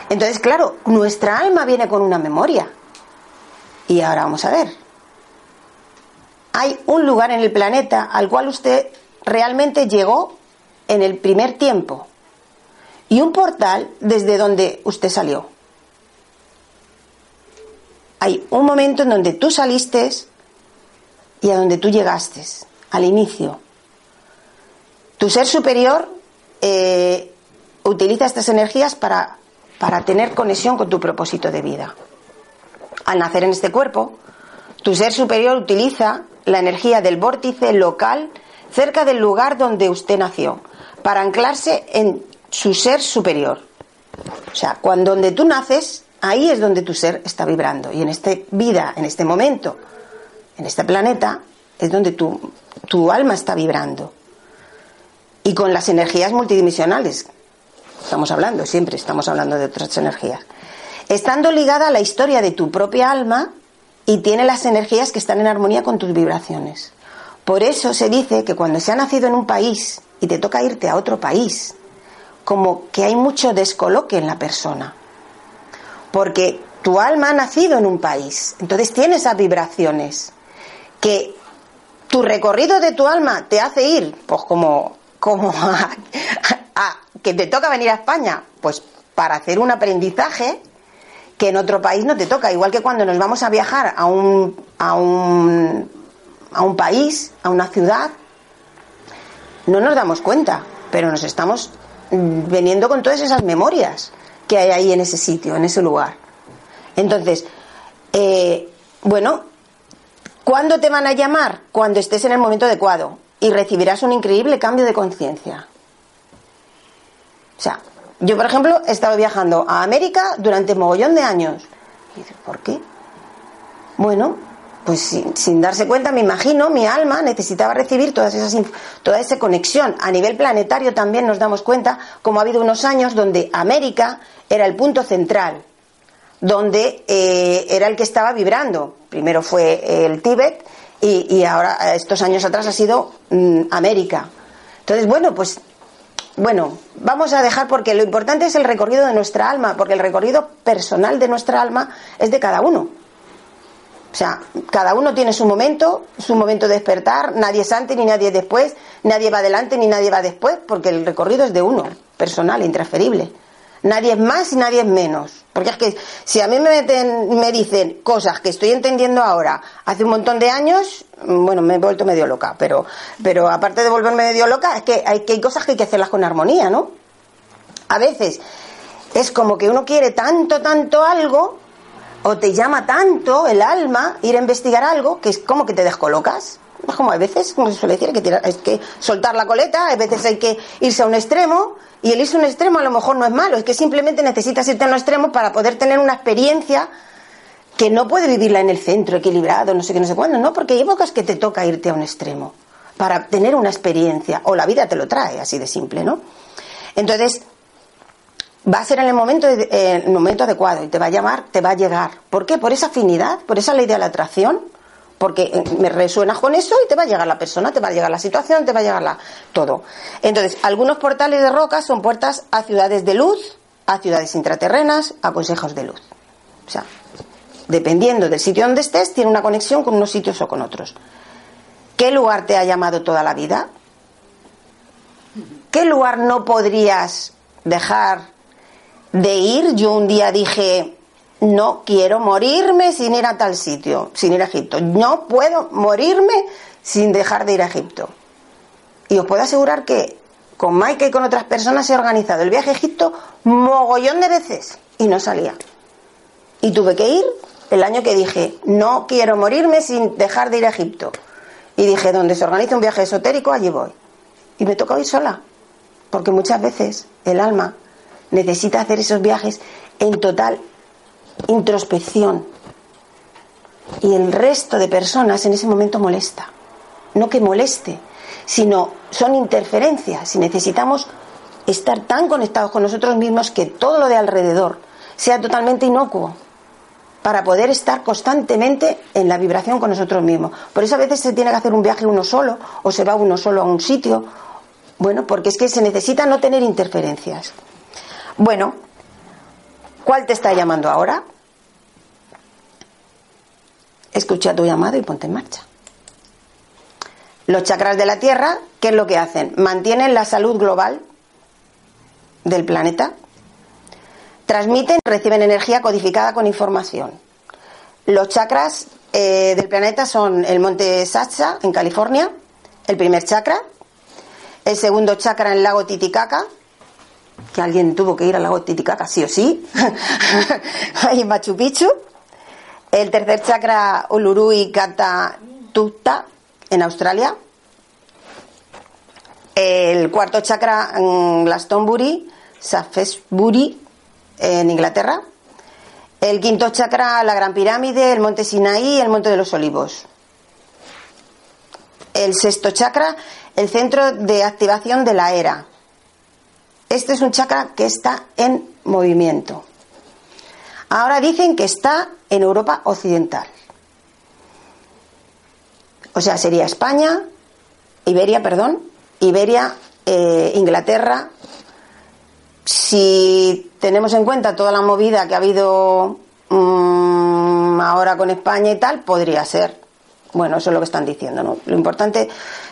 Entonces, claro, nuestra alma viene con una memoria. Y ahora vamos a ver. Hay un lugar en el planeta al cual usted realmente llegó en el primer tiempo y un portal desde donde usted salió. Hay un momento en donde tú saliste y a donde tú llegaste, al inicio. Tu ser superior eh, utiliza estas energías para, para tener conexión con tu propósito de vida al nacer en este cuerpo, tu ser superior utiliza la energía del vórtice local cerca del lugar donde usted nació para anclarse en su ser superior. O sea, cuando donde tú naces, ahí es donde tu ser está vibrando. Y en esta vida, en este momento, en este planeta, es donde tu, tu alma está vibrando. Y con las energías multidimensionales, estamos hablando, siempre estamos hablando de otras energías. Estando ligada a la historia de tu propia alma y tiene las energías que están en armonía con tus vibraciones. Por eso se dice que cuando se ha nacido en un país y te toca irte a otro país, como que hay mucho descoloque en la persona. Porque tu alma ha nacido en un país, entonces tiene esas vibraciones que tu recorrido de tu alma te hace ir, pues como, como a, que te toca venir a España, pues para hacer un aprendizaje que en otro país no te toca, igual que cuando nos vamos a viajar a un, a un, a un país, a una ciudad, no nos damos cuenta, pero nos estamos veniendo con todas esas memorias que hay ahí en ese sitio, en ese lugar. Entonces, eh, bueno, ¿cuándo te van a llamar? Cuando estés en el momento adecuado y recibirás un increíble cambio de conciencia. O sea, yo, por ejemplo, he estado viajando a América durante mogollón de años. Y ¿por qué? Bueno, pues sin, darse cuenta, me imagino, mi alma necesitaba recibir todas esas, toda esa conexión. A nivel planetario también nos damos cuenta, como ha habido unos años donde América era el punto central, donde eh, era el que estaba vibrando. Primero fue el Tíbet y, ahora, estos años atrás, ha sido mm, América. Entonces, bueno, pues bueno, vamos a dejar porque lo importante es el recorrido de nuestra alma, porque el recorrido personal de nuestra alma es de cada uno. O sea, cada uno tiene su momento, su momento de despertar, nadie es antes ni nadie es después, nadie va adelante ni nadie va después, porque el recorrido es de uno, personal, intransferible. Nadie es más y nadie es menos. Porque es que si a mí me, meten, me dicen cosas que estoy entendiendo ahora, hace un montón de años, bueno, me he vuelto medio loca. Pero, pero aparte de volverme medio loca, es que hay, que hay cosas que hay que hacerlas con armonía, ¿no? A veces es como que uno quiere tanto, tanto algo, o te llama tanto el alma ir a investigar algo, que es como que te descolocas. Es como a veces, como se suele decir, hay que, es que soltar la coleta, a veces hay que irse a un extremo, y el irse a un extremo a lo mejor no es malo, es que simplemente necesitas irte a un extremo para poder tener una experiencia que no puede vivirla en el centro, equilibrado, no sé qué, no sé cuándo, no, porque hay épocas que te toca irte a un extremo para tener una experiencia, o la vida te lo trae, así de simple, ¿no? Entonces, va a ser en el momento, en el momento adecuado y te va a llamar, te va a llegar. ¿Por qué? Por esa afinidad, por esa ley de la atracción, porque eh, me resuenas con eso y te va a llegar la persona, te va a llegar la situación, te va a llegar la, todo. Entonces, algunos portales de roca son puertas a ciudades de luz, a ciudades intraterrenas, a consejos de luz. O sea, dependiendo del sitio donde estés, tiene una conexión con unos sitios o con otros. ¿Qué lugar te ha llamado toda la vida? ¿Qué lugar no podrías dejar de ir? Yo un día dije, no quiero morirme sin ir a tal sitio, sin ir a Egipto. No puedo morirme sin dejar de ir a Egipto. Y os puedo asegurar que con Mike y con otras personas he organizado el viaje a Egipto mogollón de veces y no salía. Y tuve que ir el año que dije, no quiero morirme sin dejar de ir a Egipto. Y dije, donde se organiza un viaje esotérico, allí voy. Y me tocó ir sola, porque muchas veces el alma necesita hacer esos viajes en total introspección. Y el resto de personas en ese momento molesta. No que moleste, sino son interferencias. Y necesitamos estar tan conectados con nosotros mismos que todo lo de alrededor sea totalmente inocuo para poder estar constantemente en la vibración con nosotros mismos. Por eso a veces se tiene que hacer un viaje uno solo o se va uno solo a un sitio. Bueno, porque es que se necesita no tener interferencias. Bueno, ¿Cuál te está llamando ahora? Escucha tu llamado y ponte en marcha. Los chakras de la Tierra, ¿qué es lo que hacen? Mantienen la salud global del planeta, transmiten, reciben energía codificada con información. Los chakras eh, del planeta son el monte Sacha en California, el primer chakra, el segundo chakra en el lago Titicaca, que alguien tuvo que ir al lago Titicaca, sí o sí, en Machu Picchu. El tercer chakra Uluru Kata Tutta en Australia. El cuarto chakra Glastonbury, Safesbury en Inglaterra. El quinto chakra la Gran Pirámide, el Monte Sinaí y el Monte de los Olivos. el sexto chakra, el centro de activación de la era. Este es un chakra que está en movimiento. Ahora dicen que está en Europa Occidental. O sea, sería España, Iberia, perdón, Iberia, eh, Inglaterra. Si tenemos en cuenta toda la movida que ha habido mm, ahora con España y tal, podría ser. Bueno, eso es lo que están diciendo, ¿no? Lo importante,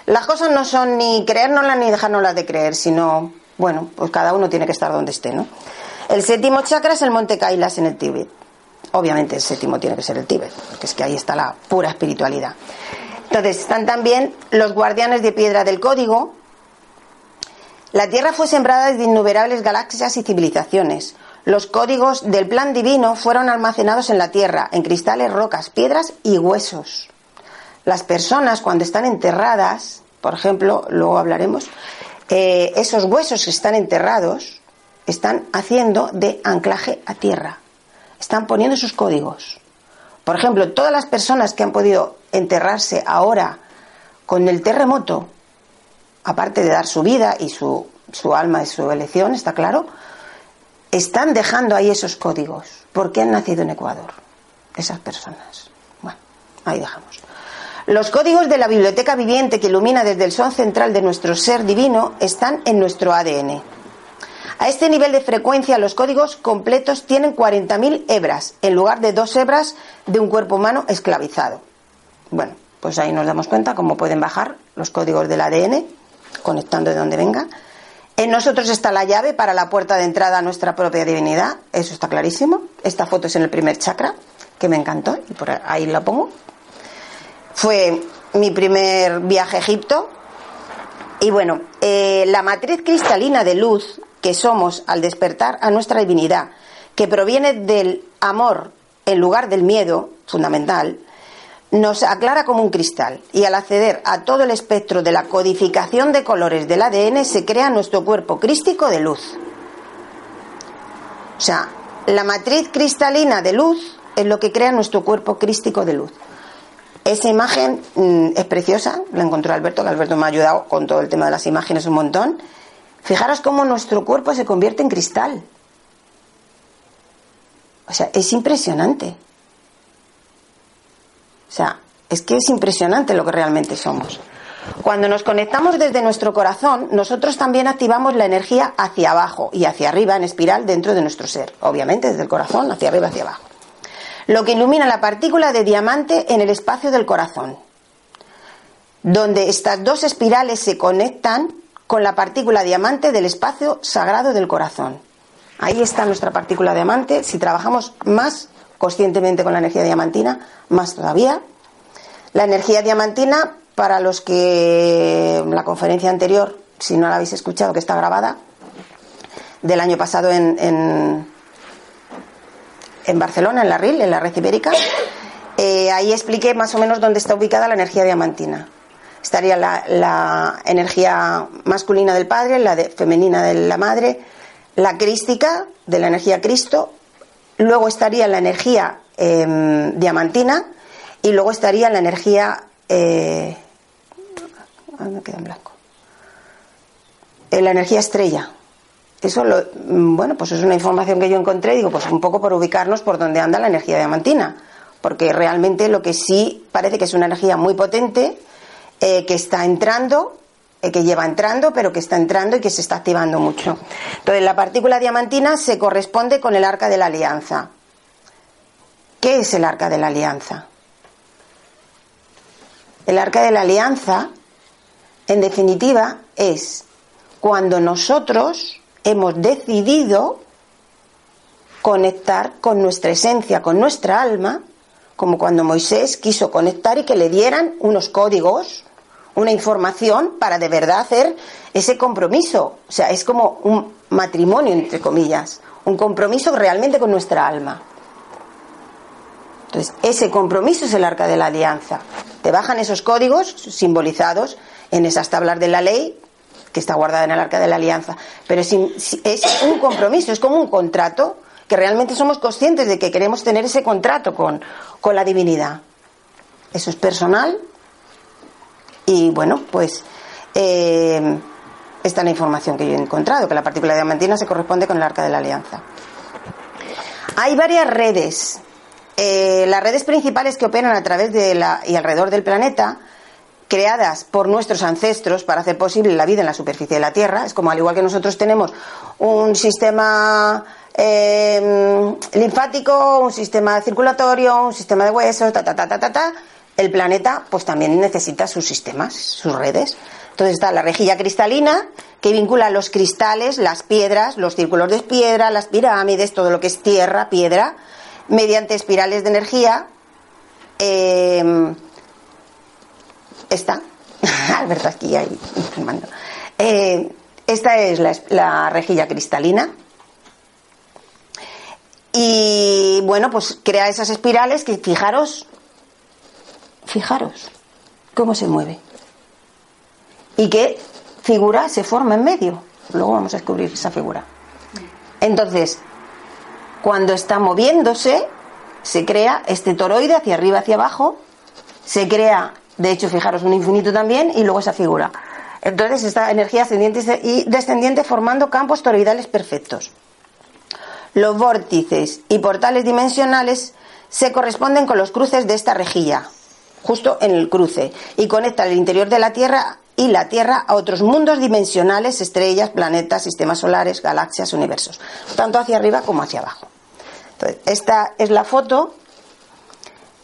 las cosas no son ni creérnoslas ni dejárnoslas de creer, sino, bueno, pues cada uno tiene que estar donde esté, ¿no? El séptimo chakra es el monte Kailas en el Tíbet. Obviamente el séptimo tiene que ser el Tíbet, porque es que ahí está la pura espiritualidad. Entonces están también los guardianes de piedra del código. La Tierra fue sembrada de innumerables galaxias y civilizaciones. Los códigos del plan divino fueron almacenados en la Tierra, en cristales, rocas, piedras y huesos. Las personas cuando están enterradas, por ejemplo, luego hablaremos, eh, esos huesos que están enterrados están haciendo de anclaje a tierra. Están poniendo sus códigos. Por ejemplo, todas las personas que han podido enterrarse ahora con el terremoto, aparte de dar su vida y su, su alma y su elección, está claro, están dejando ahí esos códigos, porque han nacido en Ecuador, esas personas. Bueno, ahí dejamos. Los códigos de la biblioteca viviente que ilumina desde el son central de nuestro ser divino están en nuestro ADN. A este nivel de frecuencia los códigos completos tienen 40.000 hebras en lugar de dos hebras de un cuerpo humano esclavizado. Bueno, pues ahí nos damos cuenta cómo pueden bajar los códigos del ADN conectando de donde venga. En nosotros está la llave para la puerta de entrada a nuestra propia divinidad, eso está clarísimo. Esta foto es en el primer chakra, que me encantó, y por ahí la pongo. Fue mi primer viaje a Egipto. Y bueno, eh, la matriz cristalina de luz que somos al despertar a nuestra divinidad, que proviene del amor en lugar del miedo, fundamental, nos aclara como un cristal y al acceder a todo el espectro de la codificación de colores del ADN se crea nuestro cuerpo crístico de luz. O sea, la matriz cristalina de luz es lo que crea nuestro cuerpo crístico de luz. Esa imagen mm, es preciosa, la encontró Alberto, que Alberto me ha ayudado con todo el tema de las imágenes un montón. Fijaros cómo nuestro cuerpo se convierte en cristal. O sea, es impresionante. O sea, es que es impresionante lo que realmente somos. Cuando nos conectamos desde nuestro corazón, nosotros también activamos la energía hacia abajo y hacia arriba en espiral dentro de nuestro ser. Obviamente desde el corazón, hacia arriba, hacia abajo. Lo que ilumina la partícula de diamante en el espacio del corazón. Donde estas dos espirales se conectan con la partícula diamante del espacio sagrado del corazón. Ahí está nuestra partícula diamante. Si trabajamos más conscientemente con la energía diamantina, más todavía. La energía diamantina, para los que la conferencia anterior, si no la habéis escuchado, que está grabada, del año pasado en, en, Barcelona, en la RIL, en la red ibérica, eh, ahí expliqué más o menos dónde está ubicada la energía diamantina. Estaría la, energía masculina del padre, la femenina de la madre, la crística de la energía Cristo, luego estaría la energía em, diamantina y luego estaría la energía eh, me queda en blanco eh, la energía estrella eso lo, mm, bueno pues es una información que yo encontré digo pues un poco por ubicarnos por donde anda la energía diamantina porque realmente lo que sí parece que es una energía muy potente eh, que está entrando, eh, que lleva entrando, pero que está entrando y que se está activando mucho. Entonces, la partícula diamantina se corresponde con el arca de la alianza. ¿Qué es el arca de la alianza? El arca de la alianza, en definitiva, es cuando nosotros hemos decidido conectar con nuestra esencia, con nuestra alma, como cuando Moisés quiso conectar y que le dieran unos códigos, una información para de verdad hacer ese compromiso. O sea, es como un matrimonio, entre comillas, un compromiso realmente con nuestra alma. Entonces, ese compromiso es el arca de la alianza. Te bajan esos códigos simbolizados en esas tablas de la ley que está guardada en el arca de la alianza. Pero es, es un compromiso, es como un contrato que realmente somos conscientes de que queremos tener ese contrato con, con la divinidad. Eso es personal Y bueno, pues eh, esta es la información que yo he encontrado, que la partícula diamantina se corresponde con el arca de la alianza. Hay varias redes. Eh, las redes principales que operan a través de la, y alrededor del planeta, creadas por nuestros ancestros para hacer posible la vida en la superficie de la Tierra, es como al igual que nosotros tenemos un sistema eh, linfático, un sistema circulatorio, un sistema de huesos, ta, ta, ta, ta, ta, ta, el planeta pues también necesita sus sistemas, sus redes. Entonces está la rejilla cristalina, que vincula los cristales, las piedras, los círculos de piedra, las pirámides, todo lo que es tierra, piedra, mediante espirales de energía. Eh, esta, Alberto aquí ahí eh, esta es la, la rejilla cristalina. Y bueno, pues crea esas espirales que fijaros, fijaros cómo se mueve y qué figura se forma en medio. Luego vamos a descubrir esa figura. Entonces, cuando está moviéndose, se crea este toroide hacia arriba, hacia abajo, se crea, de hecho, fijaros, un infinito también, y luego esa figura. Entonces, esta energía ascendiente y descendiente formando campos toroidales perfectos. Los vórtices y portales dimensionales se corresponden con los cruces de esta rejilla, justo en el cruce, y conectan el interior de la Tierra y la Tierra a otros mundos dimensionales, estrellas, planetas, sistemas solares, galaxias, universos, tanto hacia arriba como hacia abajo. Entonces, esta es la foto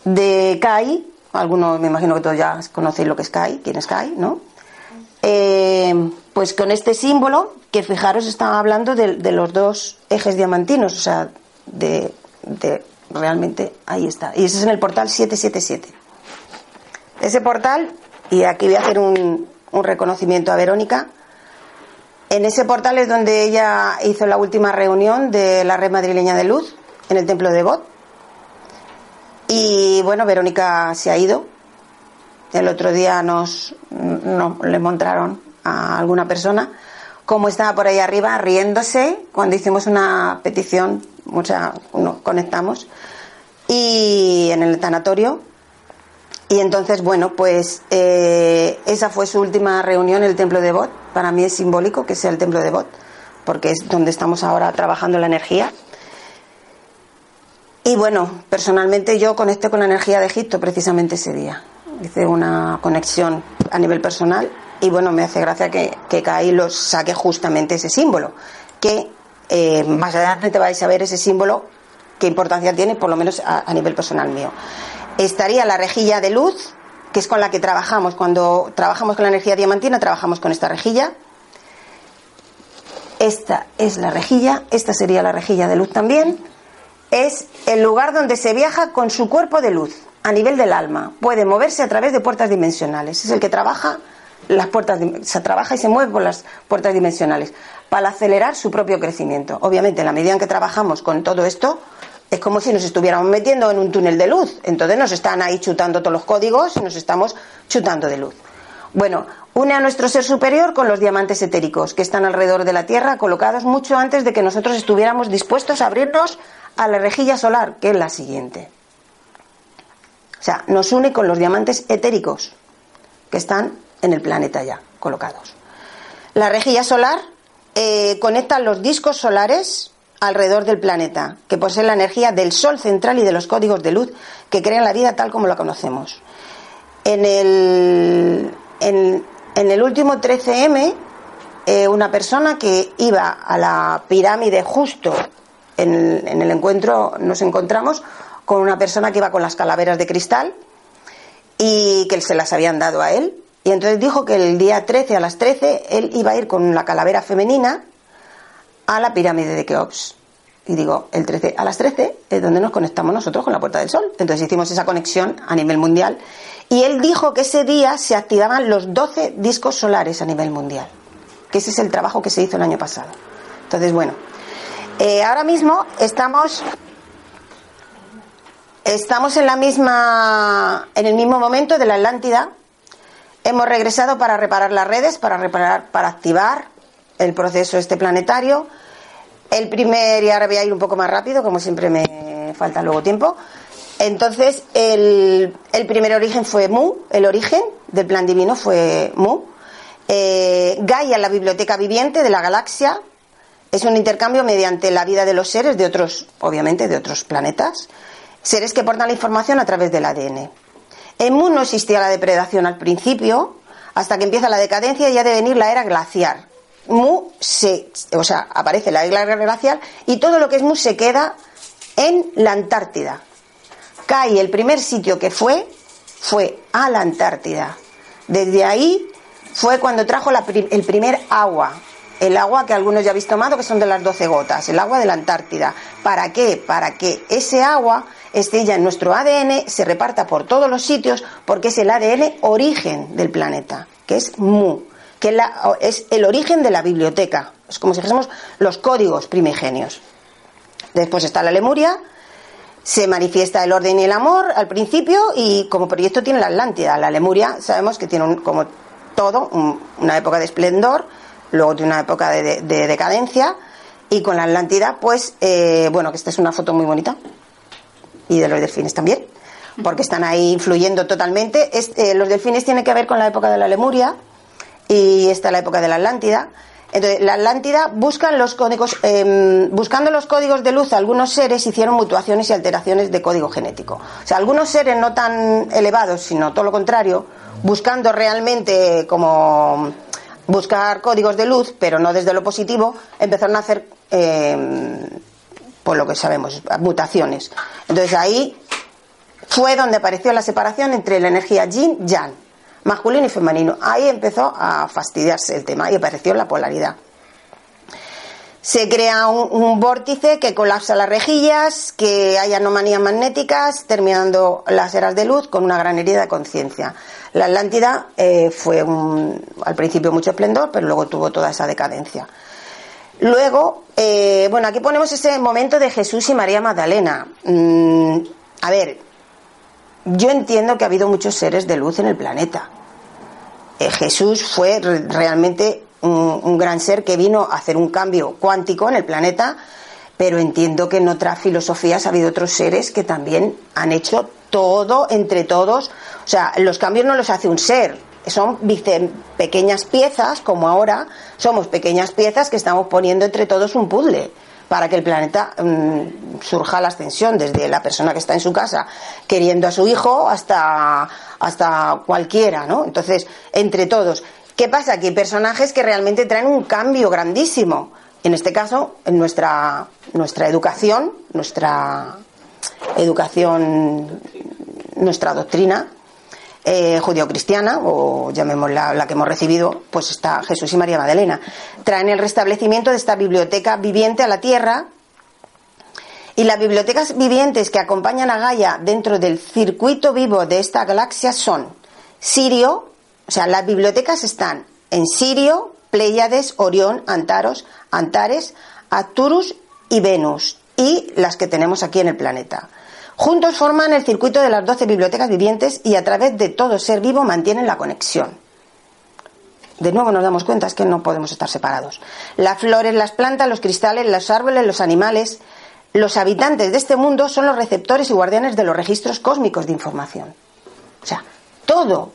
de Kai, algunos me imagino que todos ya conocéis lo que es Kai, quién es Kai, ¿no? Eh, pues con este símbolo, que fijaros, estaba hablando de, de, los dos ejes diamantinos, o sea, de, de realmente ahí está. Y ese es en el portal 777. Ese portal, y aquí voy a hacer un, un reconocimiento a Verónica. En ese portal es donde ella hizo la última reunión de la red madrileña de luz, en el templo de Bot. Y bueno, Verónica se ha ido. El otro día nos, le mostraron a alguna persona cómo estaba por ahí arriba riéndose cuando hicimos una petición, o sea, nos conectamos. Y en el tanatorio y entonces, bueno, pues eh, esa fue su última reunión en el templo de Bot. Para mí es simbólico que sea el templo de Bot, porque es donde estamos ahora trabajando la energía. Y bueno, personalmente yo conecté con la energía de Egipto precisamente ese día. Hice una conexión a nivel personal y bueno, me hace gracia que, que Kai los saque justamente ese símbolo, que eh, más adelante vais a ver ese símbolo, qué importancia tiene, por lo menos a nivel personal mío estaría la rejilla de luz, que es con la que trabajamos. Cuando trabajamos con la energía diamantina, trabajamos con esta rejilla. Esta es la rejilla, esta sería la rejilla de luz también. Es el lugar donde se viaja con su cuerpo de luz, a nivel del alma. Puede moverse a través de puertas dimensionales. Es el que trabaja las puertas, se trabaja y se mueve por las puertas dimensionales para acelerar su propio crecimiento. Obviamente, en la medida en que trabajamos con todo esto, es como si nos estuviéramos metiendo en un túnel de luz. Entonces nos están ahí chutando todos los códigos y nos estamos chutando de luz. Bueno, une a nuestro ser superior con los diamantes etéricos que están alrededor de la Tierra, colocados mucho antes de que nosotros estuviéramos dispuestos a abrirnos a la rejilla solar, que es la siguiente. O sea, nos une con los diamantes etéricos que están en el planeta ya colocados. La rejilla solar eh, conecta los discos solares alrededor del planeta, que posee la energía del Sol central y de los códigos de luz que crean la vida tal como la conocemos. En el, en, el último 13M, eh, una persona que iba a la pirámide justo en el, en el encuentro, nos encontramos con una persona que iba con las calaveras de cristal y que se las habían dado a él. Y entonces dijo que el día 13 a las 13 él iba a ir con la calavera femenina a la pirámide de Keops. Y digo, el 13 a las 13 es donde nos conectamos nosotros con la Puerta del Sol. Entonces hicimos esa conexión a nivel mundial. Y él dijo que ese día se activaban los 12 discos solares a nivel mundial. Que ese es el trabajo que se hizo el año pasado. Entonces, bueno, eh, ahora mismo estamos estamos en la misma en el mismo momento de la Atlántida. Hemos regresado para reparar las redes, para reparar, para activar el proceso este planetario. El primer, y ahora voy a ir un poco más rápido, como siempre me falta luego tiempo. Entonces, el, el primer origen fue Mu, el origen del plan divino fue Mu. Eh, Gaia, la biblioteca viviente de la galaxia, es un intercambio mediante la vida de los seres de otros, obviamente, de otros planetas, seres que portan la información a través del ADN. En Mu no existía la depredación al principio, hasta que empieza la decadencia y ha de venir la era glaciar. Mu se, o sea, aparece la era glacial y todo lo que es Mu se queda en la Antártida. Cae el primer sitio que fue fue a la Antártida. Desde ahí fue cuando trajo el primer agua, el agua que algunos ya habéis tomado, que son de las 12 gotas, el agua de la Antártida. ¿Para qué? Para que ese agua esté ya en nuestro ADN, se reparta por todos los sitios, porque es el ADN origen del planeta, que es Mu, que es el origen de la biblioteca. Es como si dijésemos los códigos primigenios. Después está la Lemuria, se manifiesta el orden y el amor al principio y como proyecto tiene la Atlántida. La Lemuria sabemos que tiene como todo una época de esplendor, luego tiene una época de, decadencia y con la Atlántida pues eh, bueno que esta es una foto muy bonita y de los delfines también porque están ahí influyendo totalmente. Eh, los delfines tienen que ver con la época de la Lemuria y esta es la época de la Atlántida entonces, la Atlántida buscan los códigos, em, buscando los códigos de luz, algunos seres hicieron mutuaciones y alteraciones de código genético. O sea, algunos seres no tan elevados, sino todo lo contrario, buscando realmente como buscar códigos de luz, pero no desde lo positivo, empezaron a hacer, em, por lo que sabemos, mutaciones. Entonces ahí fue donde apareció la separación entre la energía yin-yang masculino y femenino. Ahí empezó a fastidiarse el tema y apareció la polaridad. Se crea un, vórtice que colapsa las rejillas, que hay anomalías magnéticas, terminando las eras de luz con una gran herida de conciencia. La Atlántida eh, fue al principio mucho esplendor, pero luego tuvo toda esa decadencia. Luego, eh, bueno, aquí ponemos ese momento de Jesús y María Magdalena. Mm, a ver, yo entiendo que ha habido muchos seres de luz en el planeta. Eh, Jesús fue realmente un, gran ser que vino a hacer un cambio cuántico en el planeta, pero entiendo que en otras filosofías ha habido otros seres que también han hecho todo entre todos. O sea, los cambios no los hace un ser, son pequeñas piezas, como ahora somos pequeñas piezas que estamos poniendo entre todos un puzzle para que el planeta mm, surja la ascensión, desde la persona que está en su casa queriendo a su hijo hasta, hasta cualquiera, ¿no? Entonces, entre todos. ¿Qué pasa? Que hay personajes que realmente traen un cambio grandísimo. En este caso, en nuestra, nuestra educación, nuestra educación, nuestra doctrina, eh, judio-cristiana, o llamémosla la que hemos recibido, pues está Jesús y María Magdalena. Traen el restablecimiento de esta biblioteca viviente a la tierra. Y las bibliotecas vivientes que acompañan a Gaia dentro del circuito vivo de esta galaxia son Sirio, o sea, las bibliotecas están en Sirio, Pléyades, Orión, Antaros, Antares, Arcturus y Venus, y las que tenemos aquí en el planeta. Juntos forman el circuito de las doce bibliotecas vivientes y a través de todo ser vivo mantienen la conexión. De nuevo nos damos cuenta es que no podemos estar separados. Las flores, las plantas, los cristales, los árboles, los animales, los habitantes de este mundo son los receptores y guardianes de los registros cósmicos de información. O sea, todo,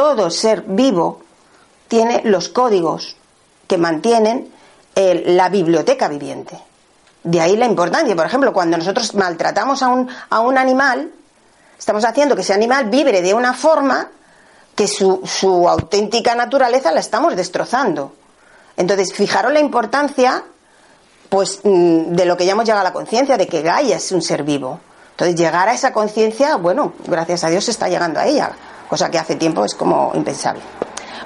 todo ser vivo tiene los códigos que mantienen la biblioteca viviente. De ahí la importancia. Por ejemplo, cuando nosotros maltratamos a un, a un animal, estamos haciendo que ese animal vibre de una forma que su, su auténtica naturaleza la estamos destrozando. Entonces, fijaros la importancia pues mm, de lo que ya hemos llegado a la conciencia, de que Gaia es un ser vivo. Entonces, llegar a esa conciencia, bueno, gracias a Dios se está llegando a ella, cosa que hace tiempo es como impensable.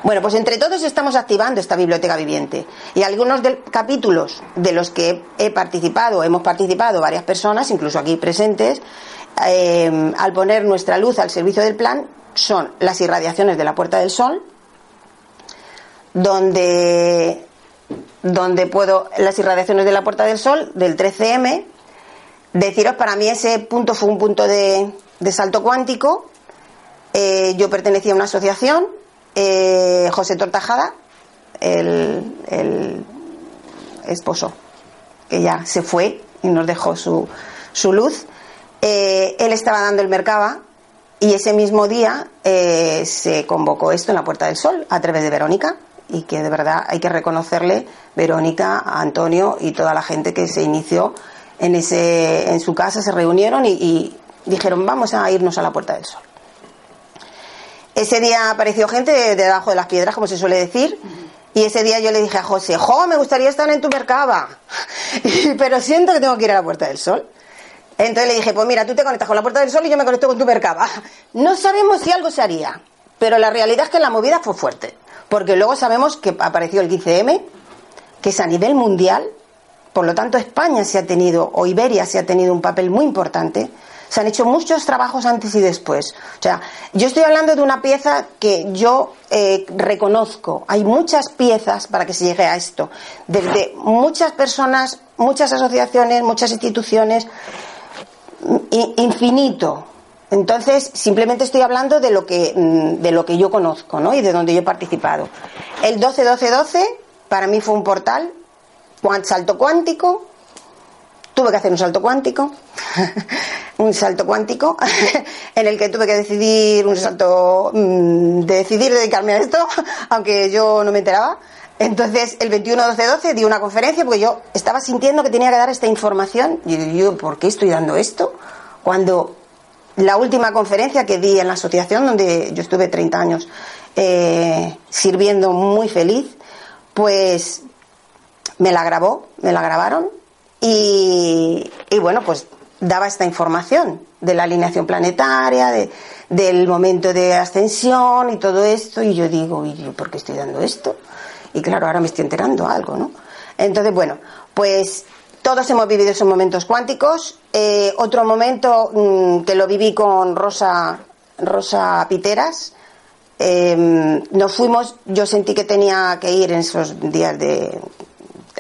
Bueno, pues entre todos estamos activando esta biblioteca viviente y algunos capítulos de los que he participado, hemos participado varias personas, incluso aquí presentes, eh, al poner nuestra luz al servicio del plan, son las irradiaciones de la Puerta del Sol, donde, donde puedo, las irradiaciones de la Puerta del Sol, del 13M, deciros, para mí ese punto fue un punto de, salto cuántico. Eh, yo pertenecía a una asociación eh, José Tortajada, el, esposo, que ya se fue y nos dejó su, su luz. Eh, él estaba dando el Mercaba y ese mismo día se convocó esto en la Puerta del Sol a través de Verónica y que de verdad hay que reconocerle Verónica, Antonio y toda la gente que se inició en, ese, en su casa, se reunieron y dijeron vamos a irnos a la Puerta del Sol. Ese día apareció gente debajo de las piedras, como se suele decir, y ese día yo le dije a José, jo, me gustaría estar en tu mercaba, pero siento que tengo que ir a la Puerta del Sol. Entonces le dije, pues mira, tú te conectas con la Puerta del Sol y yo me conecto con tu mercaba. No sabemos si algo se haría, pero la realidad es que la movida fue fuerte, porque luego sabemos que apareció el 15M, que es a nivel mundial, por lo tanto España se ha tenido, o Iberia se ha tenido un papel muy importante, se han hecho muchos trabajos antes y después. O sea, yo estoy hablando de una pieza que yo eh, reconozco. Hay muchas piezas para que se llegue a esto. Desde muchas personas, muchas asociaciones, muchas instituciones, infinito. Entonces, simplemente estoy hablando de lo que, mm, de lo que yo conozco, ¿no? Y de donde yo he participado. El 12-12-12 para mí fue un portal, salto cuántico, tuve que hacer un salto cuántico, un salto cuántico, en el que tuve que decidir un salto, mm, de decidir dedicarme a esto, aunque yo no me enteraba. Entonces, el 21-12-12 di una conferencia porque yo estaba sintiendo que tenía que dar esta información. Y yo, ¿por qué estoy dando esto? Cuando la última conferencia que di en la asociación, donde yo estuve 30 años eh, sirviendo muy feliz, pues me la grabó, me la grabaron y, bueno, pues daba esta información de la alineación planetaria, de, del momento de ascensión y todo esto, y yo digo, ¿y yo por qué estoy dando esto? Y claro, ahora me estoy enterando algo, ¿no? Entonces, bueno, pues todos hemos vivido esos momentos cuánticos. Eh, otro momento mm, que lo viví con Rosa, Rosa Piteras, em, nos fuimos, yo sentí que tenía que ir en esos días de...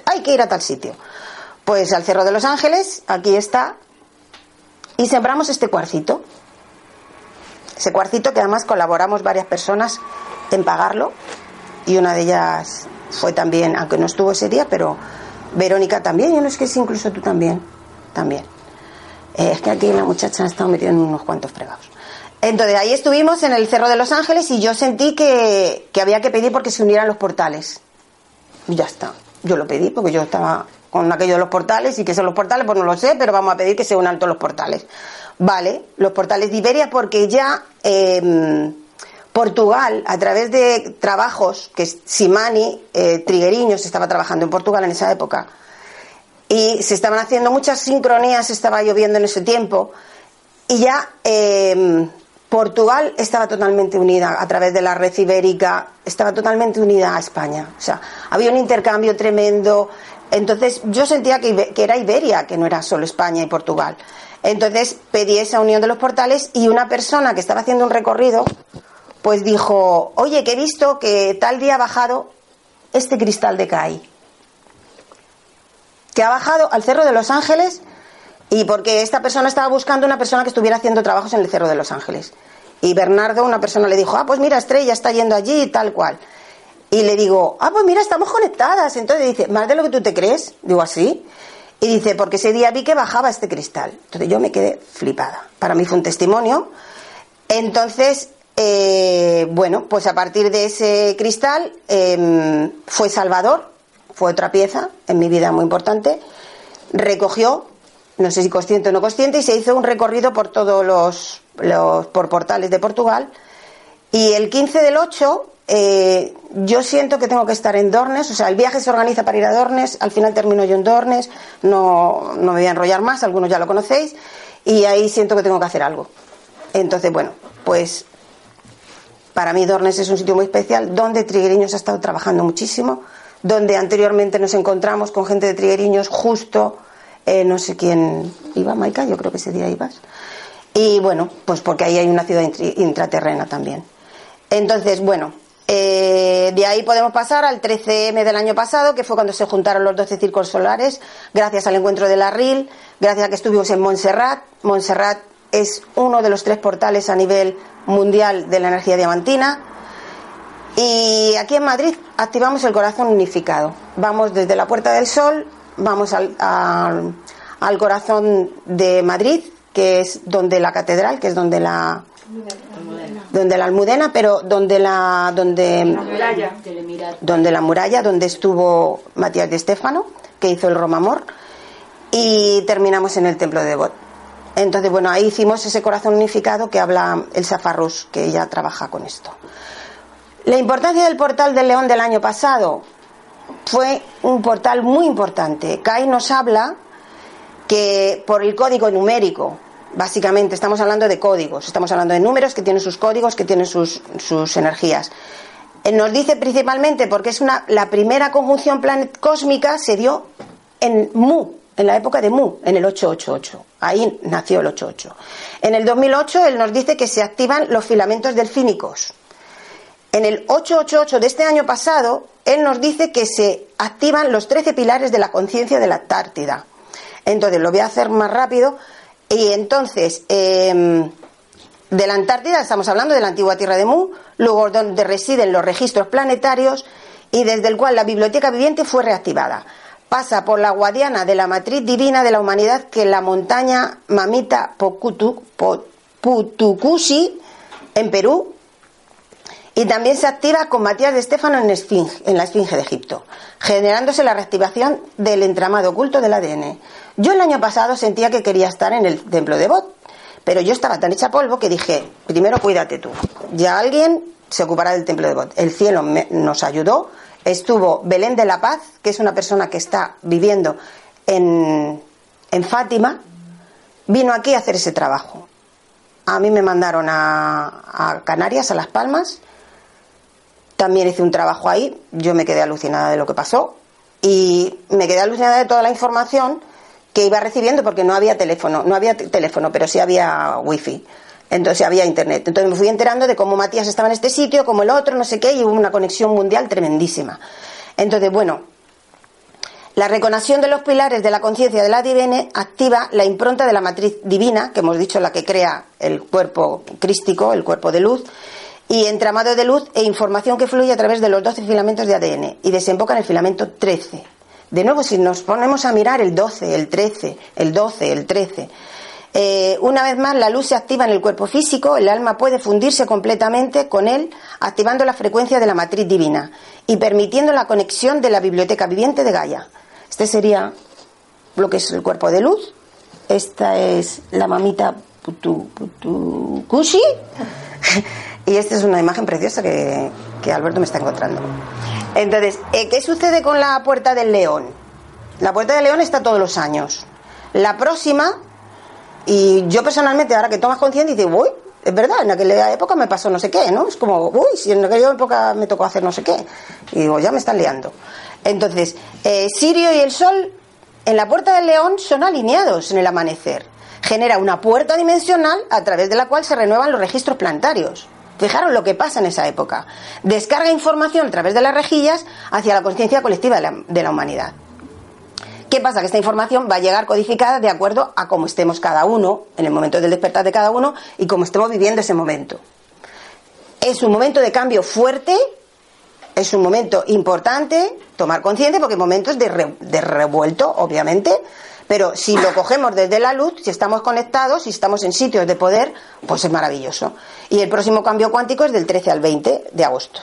Hay que ir a tal sitio. Pues al Cerro de los Ángeles, aquí está, y sembramos este cuarcito. Ese cuarcito que además colaboramos varias personas en pagarlo, y una de ellas fue también, aunque no estuvo ese día, pero Verónica también, y no es que es incluso tú también, también. Eh, es que aquí la muchacha ha estado metida en unos cuantos fregados. Entonces ahí estuvimos en el Cerro de los Ángeles y yo sentí que, que había que pedir porque se unieran los portales. Y ya está. Yo lo pedí porque yo estaba con aquello de los portales y que son los portales, pues no lo sé, pero vamos a pedir que se unan todos los portales. Vale, los portales de Iberia porque ya em, Portugal, a través de trabajos que Simani, eh, Trigueriños, estaba trabajando en Portugal en esa época, y se estaban haciendo muchas sincronías, estaba lloviendo en ese tiempo, y ya em, Portugal estaba totalmente unida a través de la red ibérica, estaba totalmente unida a España. O sea, había un intercambio tremendo, entonces yo sentía que, era Iberia, que no era solo España y Portugal. Entonces pedí esa unión de los portales y una persona que estaba haciendo un recorrido, pues dijo, oye, que he visto que tal día ha bajado este cristal de CAI. Que ha bajado al Cerro de Los Ángeles y porque esta persona estaba buscando una persona que estuviera haciendo trabajos en el Cerro de Los Ángeles. Y Bernardo, una persona, le dijo, ah, pues mira, Estrella está yendo allí y tal cual. Y le digo, ah, pues mira, estamos conectadas. Entonces dice, más de lo que tú te crees. Digo, así. Y dice, porque ese día vi que bajaba este cristal. Entonces yo me quedé flipada. Para mí fue un testimonio. Entonces, eh, bueno, pues a partir de ese cristal em, fue Salvador, fue otra pieza en mi vida muy importante. Recogió, no sé si consciente o no consciente, y se hizo un recorrido por todos los, los por portales de Portugal. Y el 15 del 8 eh, yo siento que tengo que estar en Dornes, o sea, el viaje se organiza para ir a Dornes, al final termino yo en Dornes, no, no me voy a enrollar más, algunos ya lo conocéis, y ahí siento que tengo que hacer algo. Entonces, bueno, pues para mí Dornes es un sitio muy especial donde Trigueriños ha estado trabajando muchísimo, donde anteriormente nos encontramos con gente de Trigueriños justo, eh, no sé quién iba, Maika, yo creo que ese día ibas. Y bueno, pues porque ahí hay una ciudad intraterrena también. Entonces, bueno, eh, de ahí podemos pasar al 13M del año pasado, que fue cuando se juntaron los 12 círculos solares, gracias al encuentro de la RIL, gracias a que estuvimos en Montserrat. Montserrat es uno de los tres portales a nivel mundial de la energía diamantina. Y aquí en Madrid activamos el corazón unificado. Vamos desde la Puerta del Sol, vamos al, al corazón de Madrid, que es donde la catedral, que es donde la donde la almudena, pero donde la donde donde la muralla, donde estuvo Matías de Estéfano, que hizo el Romamor, y terminamos en el templo de Devot. Entonces, bueno, ahí hicimos ese corazón unificado que habla el Safarrus, que ella trabaja con esto. La importancia del portal del León del año pasado fue un portal muy importante. Kai nos habla que por el código numérico, básicamente estamos hablando de códigos, estamos hablando de números que tienen sus códigos, que tienen sus, sus energías. Él nos dice principalmente porque es una, la primera conjunción planet cósmica se dio en Mu, en la época de Mu, en el 888. Ahí nació el 88. En el 2008 él nos dice que se activan los filamentos delfínicos. En el 888 de este año pasado, él nos dice que se activan los 13 pilares de la conciencia de la Antártida. Entonces, lo voy a hacer más rápido. Y entonces, em, de la Antártida estamos hablando de la antigua Tierra de Mu, luego donde residen los registros planetarios y desde el cual la biblioteca viviente fue reactivada. Pasa por la Guadiana de la matriz divina de la humanidad que la montaña Mamita Putucusi en Perú y también se activa con Matías de Estéfano en, en la Esfinge de Egipto, generándose la reactivación del entramado oculto del ADN. Yo el año pasado sentía que quería estar en el templo de Bot, pero yo estaba tan hecha polvo que dije, primero cuídate tú, ya alguien se ocupará del templo de Bot. El cielo nos ayudó estuvo Belén de la Paz, que es una persona que está viviendo en, en Fátima, vino aquí a hacer ese trabajo. A mí me mandaron a, a, Canarias, a Las Palmas. También hice un trabajo ahí. Yo me quedé alucinada de lo que pasó. Y me quedé alucinada de toda la información que iba recibiendo porque no había teléfono. No había teléfono, pero sí había wifi. Entonces había internet. Entonces me fui enterando de cómo Matías estaba en este sitio, como el otro, no sé qué, y hubo una conexión mundial tremendísima. Entonces, bueno, la reconexión de los pilares de la conciencia de la divina activa la impronta de la matriz divina, que hemos dicho la que crea el cuerpo crístico, el cuerpo de luz, y entramado de luz e información que fluye a través de los 12 filamentos de ADN y desemboca en el filamento 13. De nuevo, si nos ponemos a mirar el 12, el 13, el 12, el 13, eh, una vez más, la luz se activa en el cuerpo físico, el alma puede fundirse completamente con él, activando la frecuencia de la matriz divina y permitiendo la conexión de la biblioteca viviente de Gaia. Este sería lo que es el cuerpo de luz. Esta es la mamita Putu, Kushi. y esta es una imagen preciosa que, que Alberto me está encontrando. Entonces, eh, ¿qué sucede con la puerta del león? La puerta del león está todos los años. La próxima y yo personalmente, ahora que tomas conciencia, dices, uy, es verdad, en aquella época me pasó no sé qué, ¿no? Es como, uy, si en aquella época me tocó hacer no sé qué. Y digo, ya me están liando. Entonces, eh, Sirio y el Sol en la puerta del león son alineados en el amanecer. Genera una puerta dimensional a través de la cual se renuevan los registros planetarios. Fijaros lo que pasa en esa época. Descarga información a través de las rejillas hacia la conciencia colectiva de la humanidad. ¿Qué pasa? Que esta información va a llegar codificada de acuerdo a cómo estemos cada uno, en el momento del despertar de cada uno y cómo estemos viviendo ese momento. Es un momento de cambio fuerte, es un momento importante tomar conciencia porque momentos de, de revuelto, obviamente, pero si lo cogemos desde la luz, si estamos conectados, si estamos en sitios de poder, pues es maravilloso. Y el próximo cambio cuántico es del 13 al 20 de agosto.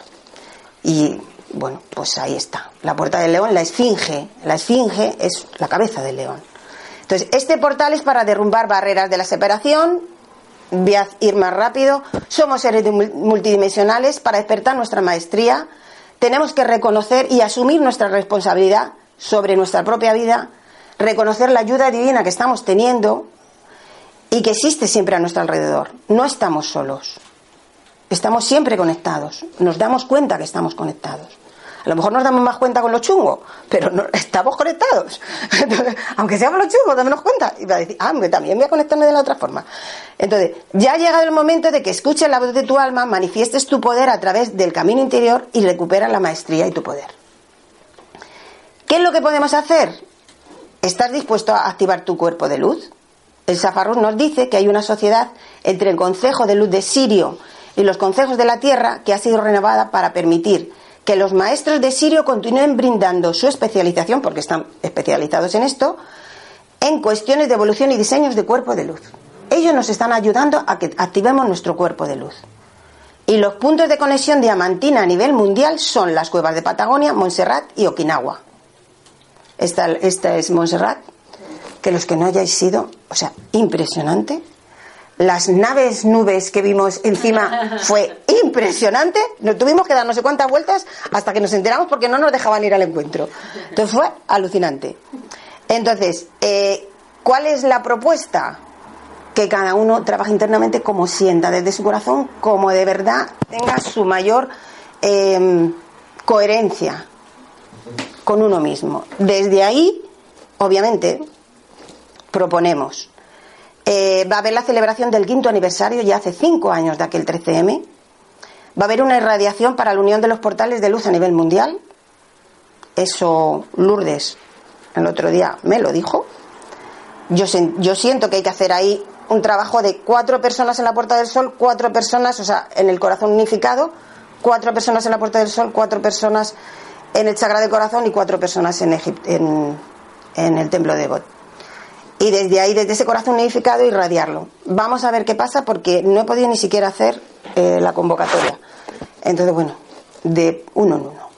Y bueno, pues ahí está. La puerta del león, la esfinge. La esfinge es la cabeza del león. Entonces, este portal es para derrumbar barreras de la separación. Ir más rápido. Somos seres multidimensionales. Para despertar nuestra maestría, tenemos que reconocer y asumir nuestra responsabilidad sobre nuestra propia vida, reconocer la ayuda divina que estamos teniendo y que existe siempre a nuestro alrededor. No estamos solos. Estamos siempre conectados. Nos damos cuenta que estamos conectados. A lo mejor nos damos más cuenta con los chungos, pero no, estamos conectados. aunque seamos los chungos, damos cuenta. Y va a decir, ah, también voy a conectarme de la otra forma. Entonces, ya ha llegado el momento de que escuches la voz de tu alma, manifiestes tu poder a través del camino interior y recuperas la maestría y tu poder. ¿Qué es lo que podemos hacer? ¿Estás dispuesto a activar tu cuerpo de luz? El Safarruz nos dice que hay una sociedad entre el Consejo de Luz de Sirio y los consejos de la Tierra que ha sido renovada para permitir que los maestros de Sirio continúen brindando su especialización, porque están especializados en esto, en cuestiones de evolución y diseños de cuerpo de luz. ellos nos están ayudando a que activemos nuestro cuerpo de luz. Y los puntos de conexión diamantina a nivel mundial son las cuevas de Patagonia, Montserrat y Okinawa. Esta, esta es Montserrat, que los que no hayáis sido, o sea, impresionante. Las naves nubes que vimos encima fue impresionante. Nos tuvimos que dar no sé cuántas vueltas hasta que nos enteramos porque no nos dejaban ir al encuentro. Entonces fue alucinante. Entonces, eh, ¿cuál es la propuesta? Que cada uno trabaje internamente como sienta, desde su corazón, como de verdad tenga su mayor eh, coherencia con uno mismo. Desde ahí, obviamente, proponemos. Eh, va a haber la celebración del quinto aniversario, ya hace cinco años de aquel 13M. Va a haber una irradiación para la unión de los portales de luz a nivel mundial. Eso Lourdes el otro día me lo dijo. Yo, yo siento que hay que hacer ahí un trabajo de cuatro personas en la Puerta del Sol, cuatro personas, o sea, en el corazón unificado, cuatro personas en la Puerta del Sol, cuatro personas en el Sagrado Corazón y cuatro personas en, en, en el Templo de God. Y desde ahí, desde ese corazón unificado, irradiarlo. Vamos a ver qué pasa porque no he podido ni siquiera hacer eh, la convocatoria. Entonces, bueno, de uno en uno.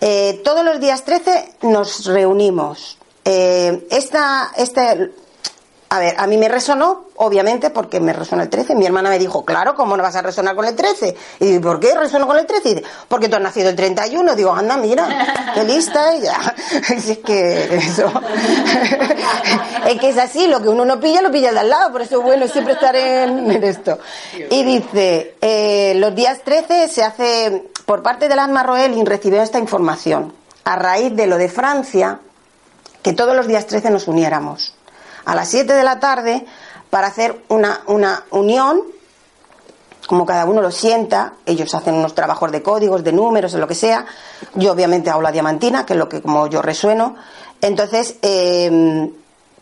Eh, todos los días 13 nos reunimos. Eh, esta, este, a ver, a mí me resonó, obviamente, porque me resonó el 13. Mi hermana me dijo, claro, ¿cómo no vas a resonar con el 13? Y digo, ¿por qué resono con el 13? Y dice, porque tú has nacido el 31. Digo, anda, mira, qué lista ella. es que eso. es que es así, lo que uno no pilla, lo pilla de al lado. Por eso, bueno, siempre estar en, esto. Y dice, eh, los días 13 se hace, por parte de las Marroelin recibió esta información. A raíz de lo de Francia, que todos los días 13 nos uniéramos a las 7 de la tarde para hacer una, una unión, como cada uno lo sienta, ellos hacen unos trabajos de códigos, de números, de lo que sea, yo obviamente hago la diamantina, que es lo que como yo resueno, entonces, eh,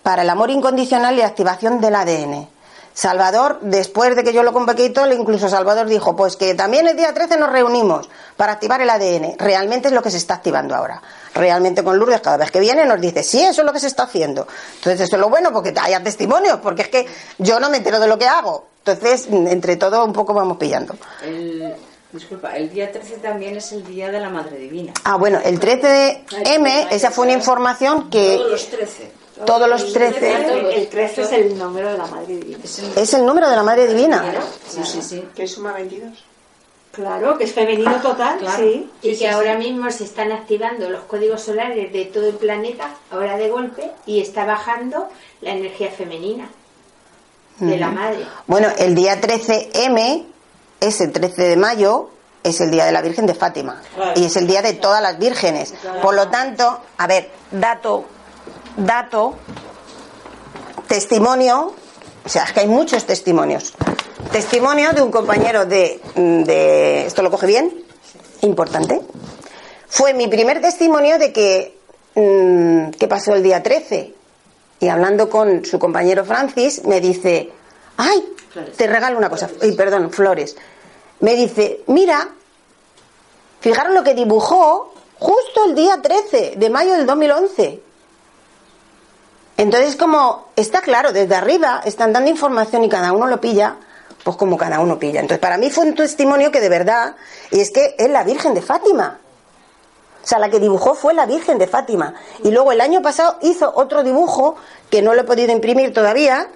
para el amor incondicional y activación del ADN. Salvador, después de que yo lo convoqué y todo, incluso Salvador dijo, pues que también el día 13 nos reunimos para activar el ADN. Realmente es lo que se está activando ahora. Realmente con Lourdes cada vez que viene nos dice, sí, eso es lo que se está haciendo. Entonces eso es lo bueno porque haya testimonios, porque es que yo no me entero de lo que hago. Entonces, entre todo un poco vamos pillando. disculpa, el día 13 también es el día de la Madre Divina. Ah, bueno, el 13 de M, esa fue una información que... Todos los 13 todos los 13. El 13 es el número de la Madre Divina. Es el número de la Madre Divina. Sí, sí, sí. Que suma 22. Claro, que es femenino total, sí. Y que ahora mismo se están activando los códigos solares de todo el planeta, ahora de golpe, y está bajando la energía femenina de la madre. Bueno, el día 13M es el 13 de mayo, es el día de la Virgen de Fátima. Y es el día de todas las vírgenes. Por lo tanto, a ver, dato dato, testimonio, o sea, es que hay muchos testimonios. Testimonio de un compañero de, de ¿esto lo coge bien? Importante. Fue mi primer testimonio de que, mm, ¿qué pasó el día 13? Y hablando con su compañero Francis, me dice, ay, te regalo una cosa, y perdón, flores. Me dice, mira, fijaros lo que dibujó justo el día 13 de mayo del 2011. Entonces, como está claro, desde arriba están dando información y cada uno lo pilla, pues como cada uno pilla. Entonces, para mí fue un testimonio que de verdad, y es que es la Virgen de Fátima. O sea, la que dibujó fue la Virgen de Fátima. Y luego el año pasado hizo otro dibujo que no lo he podido imprimir todavía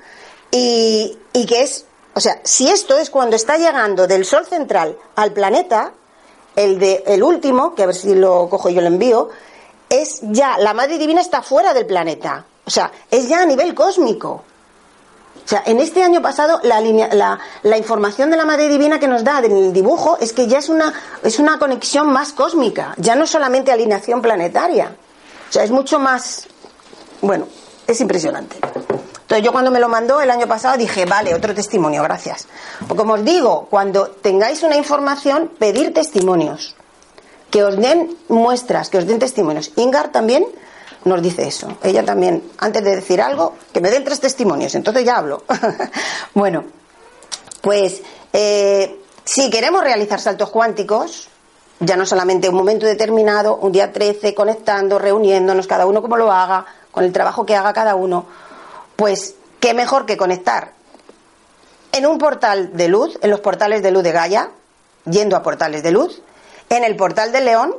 y, y que es, o sea, si esto es cuando está llegando del Sol central al planeta, el de el último, que a ver si lo cojo y yo lo envío, es ya la Madre Divina está fuera del planeta. O sea, es ya a nivel cósmico. O sea, en este año pasado la, la, información de la Madre Divina que nos da en el dibujo es que ya es una, es una conexión más cósmica, ya no solamente alineación planetaria. O sea, es mucho más... Bueno, es impresionante. Entonces yo cuando me lo mandó el año pasado dije, vale, otro testimonio, gracias. Como os digo, cuando tengáis una información, pedir testimonios. Que os den muestras, que os den testimonios. Ingar también nos dice eso. Ella también, antes de decir algo, que me den tres testimonios, entonces ya hablo. bueno, pues eh, si queremos realizar saltos cuánticos, ya no solamente un momento determinado, un día 13, conectando, reuniéndonos, cada uno como lo haga, con el trabajo que haga cada uno, pues qué mejor que conectar en un portal de luz, en los portales de luz de Gaia, yendo a portales de luz, en el portal del león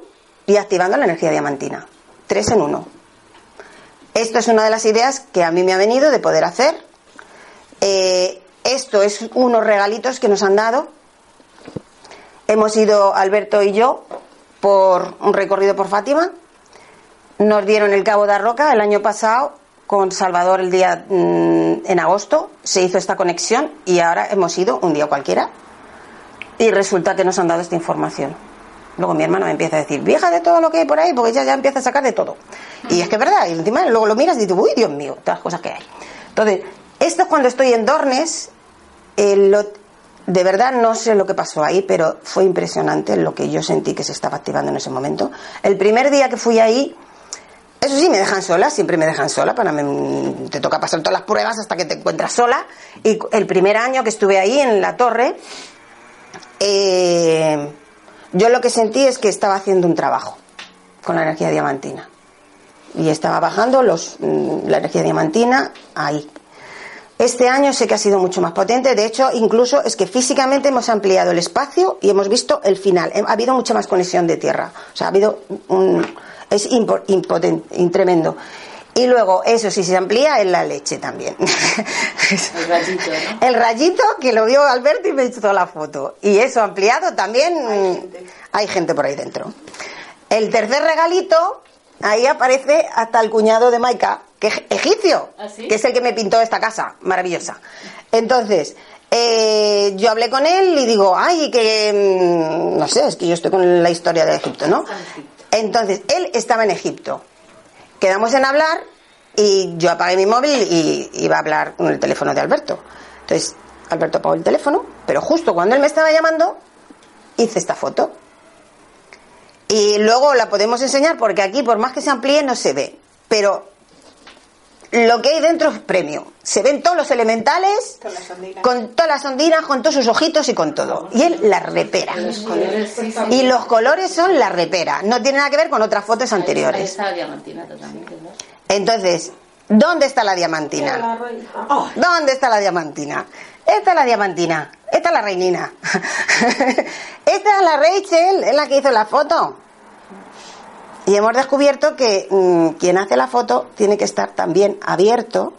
y activando la energía diamantina. Tres en uno. Esto es una de las ideas que a mí me ha venido de poder hacer. Eh, esto es unos regalitos que nos han dado. Hemos ido Alberto y yo por un recorrido por Fátima. Nos dieron el Cabo de Roca el año pasado con Salvador el día mm, en agosto. Se hizo esta conexión y ahora hemos ido un día cualquiera. Y resulta que nos han dado esta información. Luego mi hermano me empieza a decir, vieja de todo lo que hay por ahí, porque ella ya empieza a sacar de todo. Y es que es verdad, y encima luego lo miras y dices, uy, Dios mío, todas las cosas que hay. Entonces, esto es cuando estoy en Dornes, de verdad no sé lo que pasó ahí, pero fue impresionante lo que yo sentí que se estaba activando en ese momento. El primer día que fui ahí, eso sí, me dejan sola, siempre me dejan sola, para te toca pasar todas las pruebas hasta que te encuentras sola. Y el primer año que estuve ahí en la torre, eh, yo lo que sentí es que estaba haciendo un trabajo con la energía diamantina. Y estaba bajando los, mm, la energía diamantina ahí. Este año sé que ha sido mucho más potente. De hecho, incluso es que físicamente hemos ampliado el espacio y hemos visto el final. Ha habido mucha más conexión de tierra. O sea, ha habido un. Es impotente, tremendo. Y luego, eso sí se amplía en la leche también. El rayito, ¿no? El rayito que lo vio Alberto y me hizo la foto. Y eso ampliado también hay gente, por ahí dentro. El tercer regalito, ahí aparece hasta el cuñado de Maika, que es egipcio, ¿Ah, que es el que me pintó esta casa, maravillosa. Entonces, eh, yo hablé con él y digo, ay, que mm, no sé, es que yo estoy con la historia de Egipto, ¿no? Entonces, él estaba en Egipto quedamos en hablar y yo apagué mi móvil y iba a hablar con el teléfono de Alberto. Entonces, Alberto apagó el teléfono, pero justo cuando él me estaba llamando, hice esta foto. Y luego la podemos enseñar porque aquí, por más que se amplíe, no se ve. Pero lo que hay dentro es premio. Se ven todos los elementales, con todas las ondinas, con todos sus ojitos y con todo. Y él la repera. Y los colores son la repera. No tiene nada que ver con otras fotos anteriores. Entonces, ¿dónde está la diamantina? ¿Dónde está la diamantina? Esta es la diamantina. Esta es la reinina. Esta es la Rachel, es la que hizo la foto. Y hemos descubierto que mm, quien hace la foto tiene que estar también abierto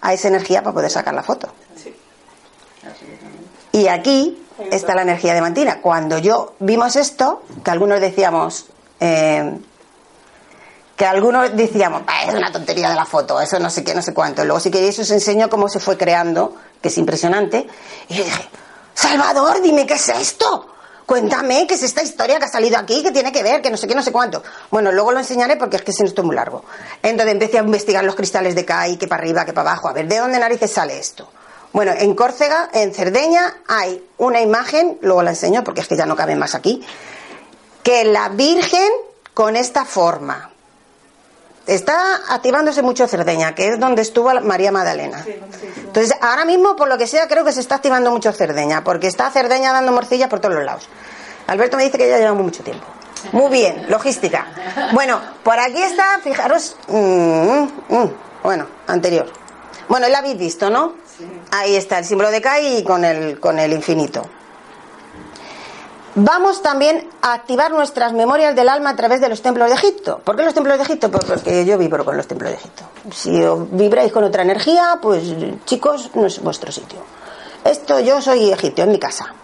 a esa energía para poder sacar la foto. Y aquí está la energía de Mantina. Cuando yo vimos esto, que algunos decíamos, eh, que algunos decíamos, ah, es una tontería de la foto, eso no sé qué, no sé cuánto. Luego si queréis os enseño cómo se fue creando, que es impresionante. Y yo dije, Salvador, dime qué es esto cuéntame qué es esta historia que ha salido aquí, que tiene que ver, que no sé qué, no sé cuánto. Bueno, luego lo enseñaré porque es que se es muy largo. Entonces empecé a investigar los cristales de Kai, que para arriba, que para abajo, a ver de dónde narices sale esto. Bueno, en Córcega, en Cerdeña, hay una imagen, luego la enseño porque es que ya no cabe más aquí, que la Virgen con esta forma. Está activándose mucho Cerdeña, que es donde estuvo María Magdalena. Entonces, ahora mismo, por lo que sea, creo que se está activando mucho Cerdeña, porque está Cerdeña dando morcilla por todos los lados. Alberto me dice que ya llevamos mucho tiempo. Muy bien, logística. Bueno, por aquí está, fijaros, mm, mm, bueno, anterior. Bueno, la habéis visto, ¿no? Ahí está el símbolo de Kai con el, con el infinito. Vamos también a activar nuestras memorias del alma a través de los templos de Egipto. ¿Por qué los templos de Egipto? Pues porque yo vibro con los templos de Egipto. Si vibráis con otra energía, pues chicos, no es vuestro sitio. Esto yo soy egipcio, en mi casa.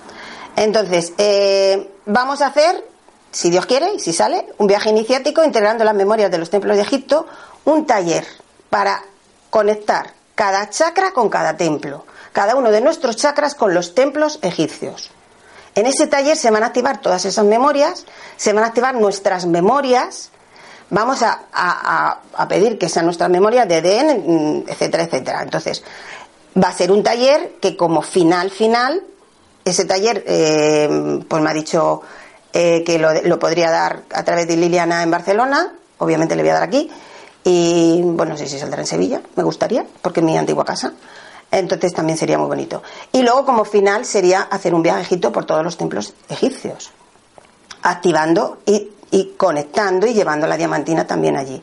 Entonces, eh, vamos a hacer, si Dios quiere y si sale, un viaje iniciático integrando las memorias de los templos de Egipto, un taller para conectar cada chakra con cada templo, cada uno de nuestros chakras con los templos egipcios. En ese taller se van a activar todas esas memorias, se van a activar nuestras memorias, vamos a, pedir que sean nuestras memorias de EDN, etcétera, etcétera. Entonces, va a ser un taller que como final, final, ese taller, eh, pues me ha dicho eh, que lo, lo, podría dar a través de Liliana en Barcelona, obviamente le voy a dar aquí, y bueno, no sé si saldrá en Sevilla, me gustaría, porque es mi antigua casa. Entonces también sería muy bonito. Y luego como final sería hacer un viaje a Egipto por todos los templos egipcios, activando y, conectando y llevando la diamantina también allí.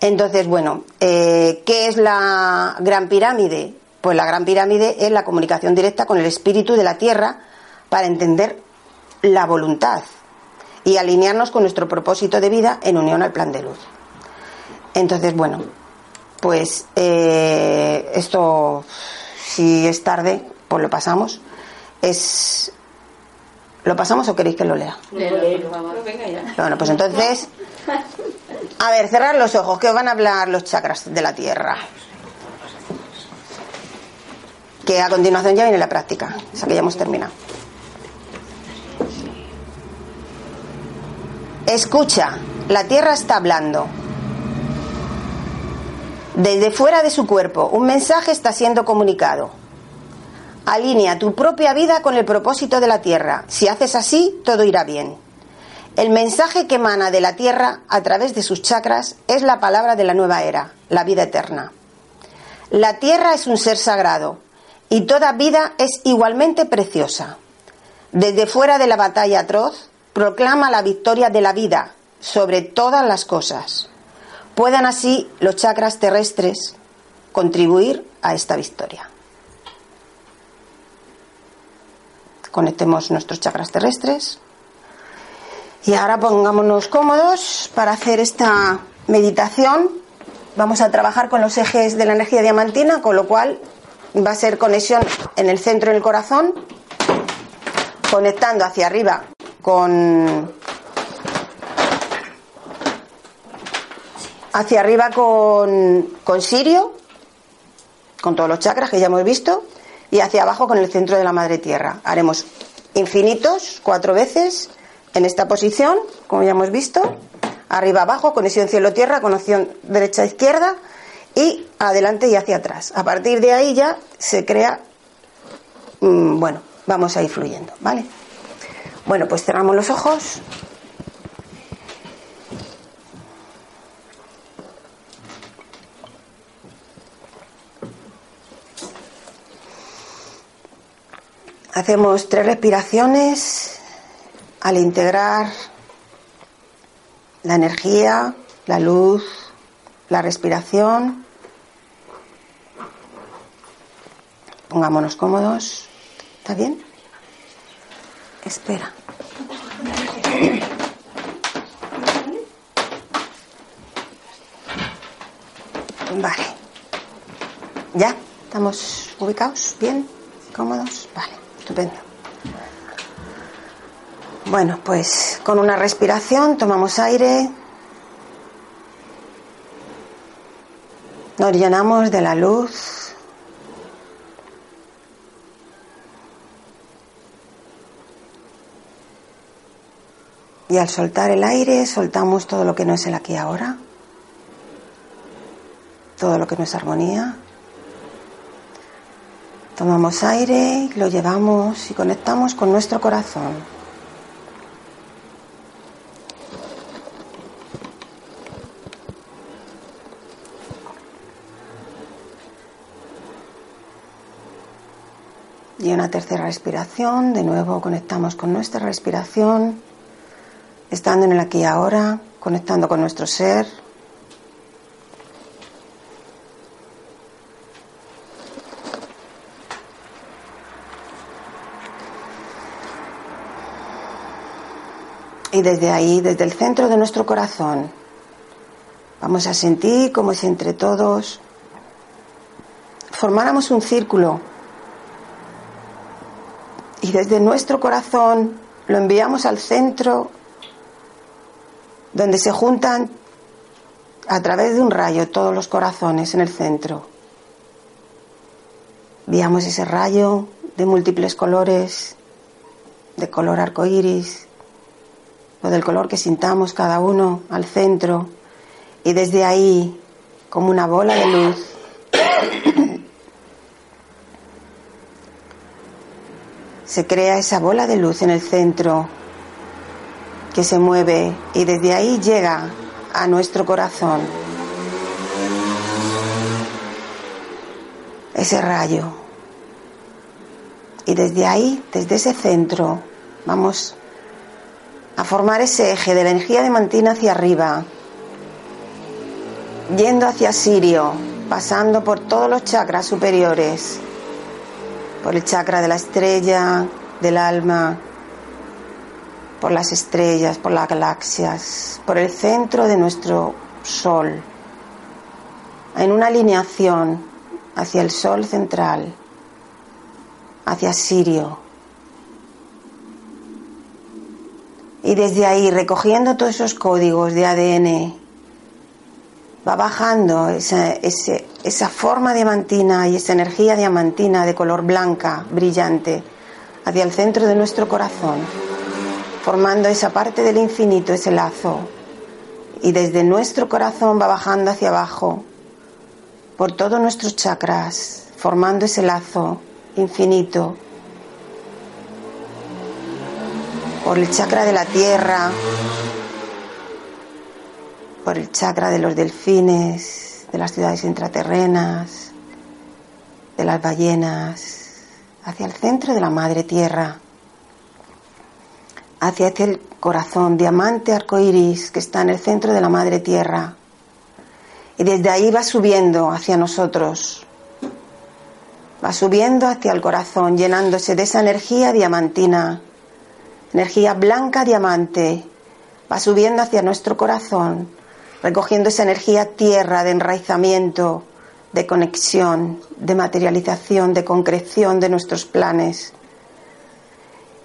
Entonces, bueno, eh, ¿qué es la Gran Pirámide? Pues la gran pirámide es la comunicación directa con el espíritu de la tierra para entender la voluntad y alinearnos con nuestro propósito de vida en unión al plan de luz. Entonces, bueno, pues eh, esto, si es tarde, pues lo pasamos. Es ¿Lo pasamos o queréis que lo lea? Bueno, pues entonces, a ver, cerrar los ojos, que os van a hablar los chakras de la Tierra. Que a continuación ya viene la práctica, o sea que ya hemos terminado. Escucha, la Tierra está hablando. Desde fuera de su cuerpo, un mensaje está siendo comunicado. Alinea tu propia vida con el propósito de la Tierra. Si haces así, todo irá bien. El mensaje que emana de la Tierra a través de sus chakras es la palabra de la nueva era, la vida eterna. La Tierra es un ser sagrado y toda vida es igualmente preciosa. Desde fuera de la batalla atroz, proclama la victoria de la vida sobre todas las cosas. Puedan así los chakras terrestres contribuir a esta victoria. conectemos nuestros chakras terrestres. Y ahora pongámonos cómodos para hacer esta meditación. Vamos a trabajar con los ejes de la energía diamantina, con lo cual va a ser conexión en el centro del corazón, conectando hacia arriba con hacia arriba con, con Sirio, con todos los chakras que ya hemos visto, y hacia abajo con el centro de la madre tierra. Haremos infinitos cuatro veces en esta posición, como ya hemos visto, arriba abajo, conexión cielo-tierra, conexión derecha-izquierda y adelante y hacia atrás. A partir de ahí ya se crea, mm, bueno, vamos a ir fluyendo, ¿vale? Bueno, pues cerramos los ojos. Hacemos tres respiraciones al integrar la energía, la luz, la respiración. Pongámonos cómodos. ¿Está bien? Espera. Vale. ¿Ya? ¿Estamos ubicados? ¿Bien? ¿Cómodos? Vale. Estupendo. Bueno, pues con una respiración tomamos aire. Nos llenamos de la luz. Y al soltar el aire, soltamos todo lo que no es el aquí ahora, todo lo que no es armonía. Tomamos aire, lo llevamos y conectamos con nuestro corazón. Y una tercera respiración, de nuevo conectamos con nuestra respiración, estando en el aquí y ahora, conectando con nuestro ser, Y desde ahí, desde el centro de nuestro corazón, vamos a sentir como si entre todos formáramos un círculo y desde nuestro corazón lo enviamos al centro donde se juntan a través de un rayo todos los corazones en el centro. Enviamos ese rayo de múltiples colores, de color arcoíris, o del color que sintamos cada uno al centro y desde ahí, como una bola de luz, se crea esa bola de luz en el centro que se mueve y desde ahí llega a nuestro corazón ese rayo. Y desde ahí, desde ese centro, vamos a formar ese eje de la energía de mantina hacia arriba, yendo hacia Sirio, pasando por todos los chakras superiores, por el chakra de la estrella, del alma, por las estrellas, por las galaxias, por el centro de nuestro sol, en una alineación hacia el sol central, hacia Sirio. Y desde ahí, recogiendo todos esos códigos de ADN, va bajando esa, esa forma diamantina y esa energía diamantina de color blanca, brillante, hacia el centro de nuestro corazón formando esa parte del infinito, ese lazo. Y desde nuestro corazón va bajando hacia abajo, por todos nuestros chakras, formando ese lazo infinito. Por el chakra de la tierra, por el chakra de los delfines, de las ciudades intraterrenas, de las ballenas, hacia el centro de la madre tierra hacia este corazón diamante arcoíris que está en el centro de la madre tierra. Y desde ahí va subiendo hacia nosotros. Va subiendo hacia el corazón, llenándose de esa energía diamantina, energía blanca diamante. Va subiendo hacia nuestro corazón, recogiendo esa energía tierra de enraizamiento, de conexión, de materialización, de concreción de nuestros planes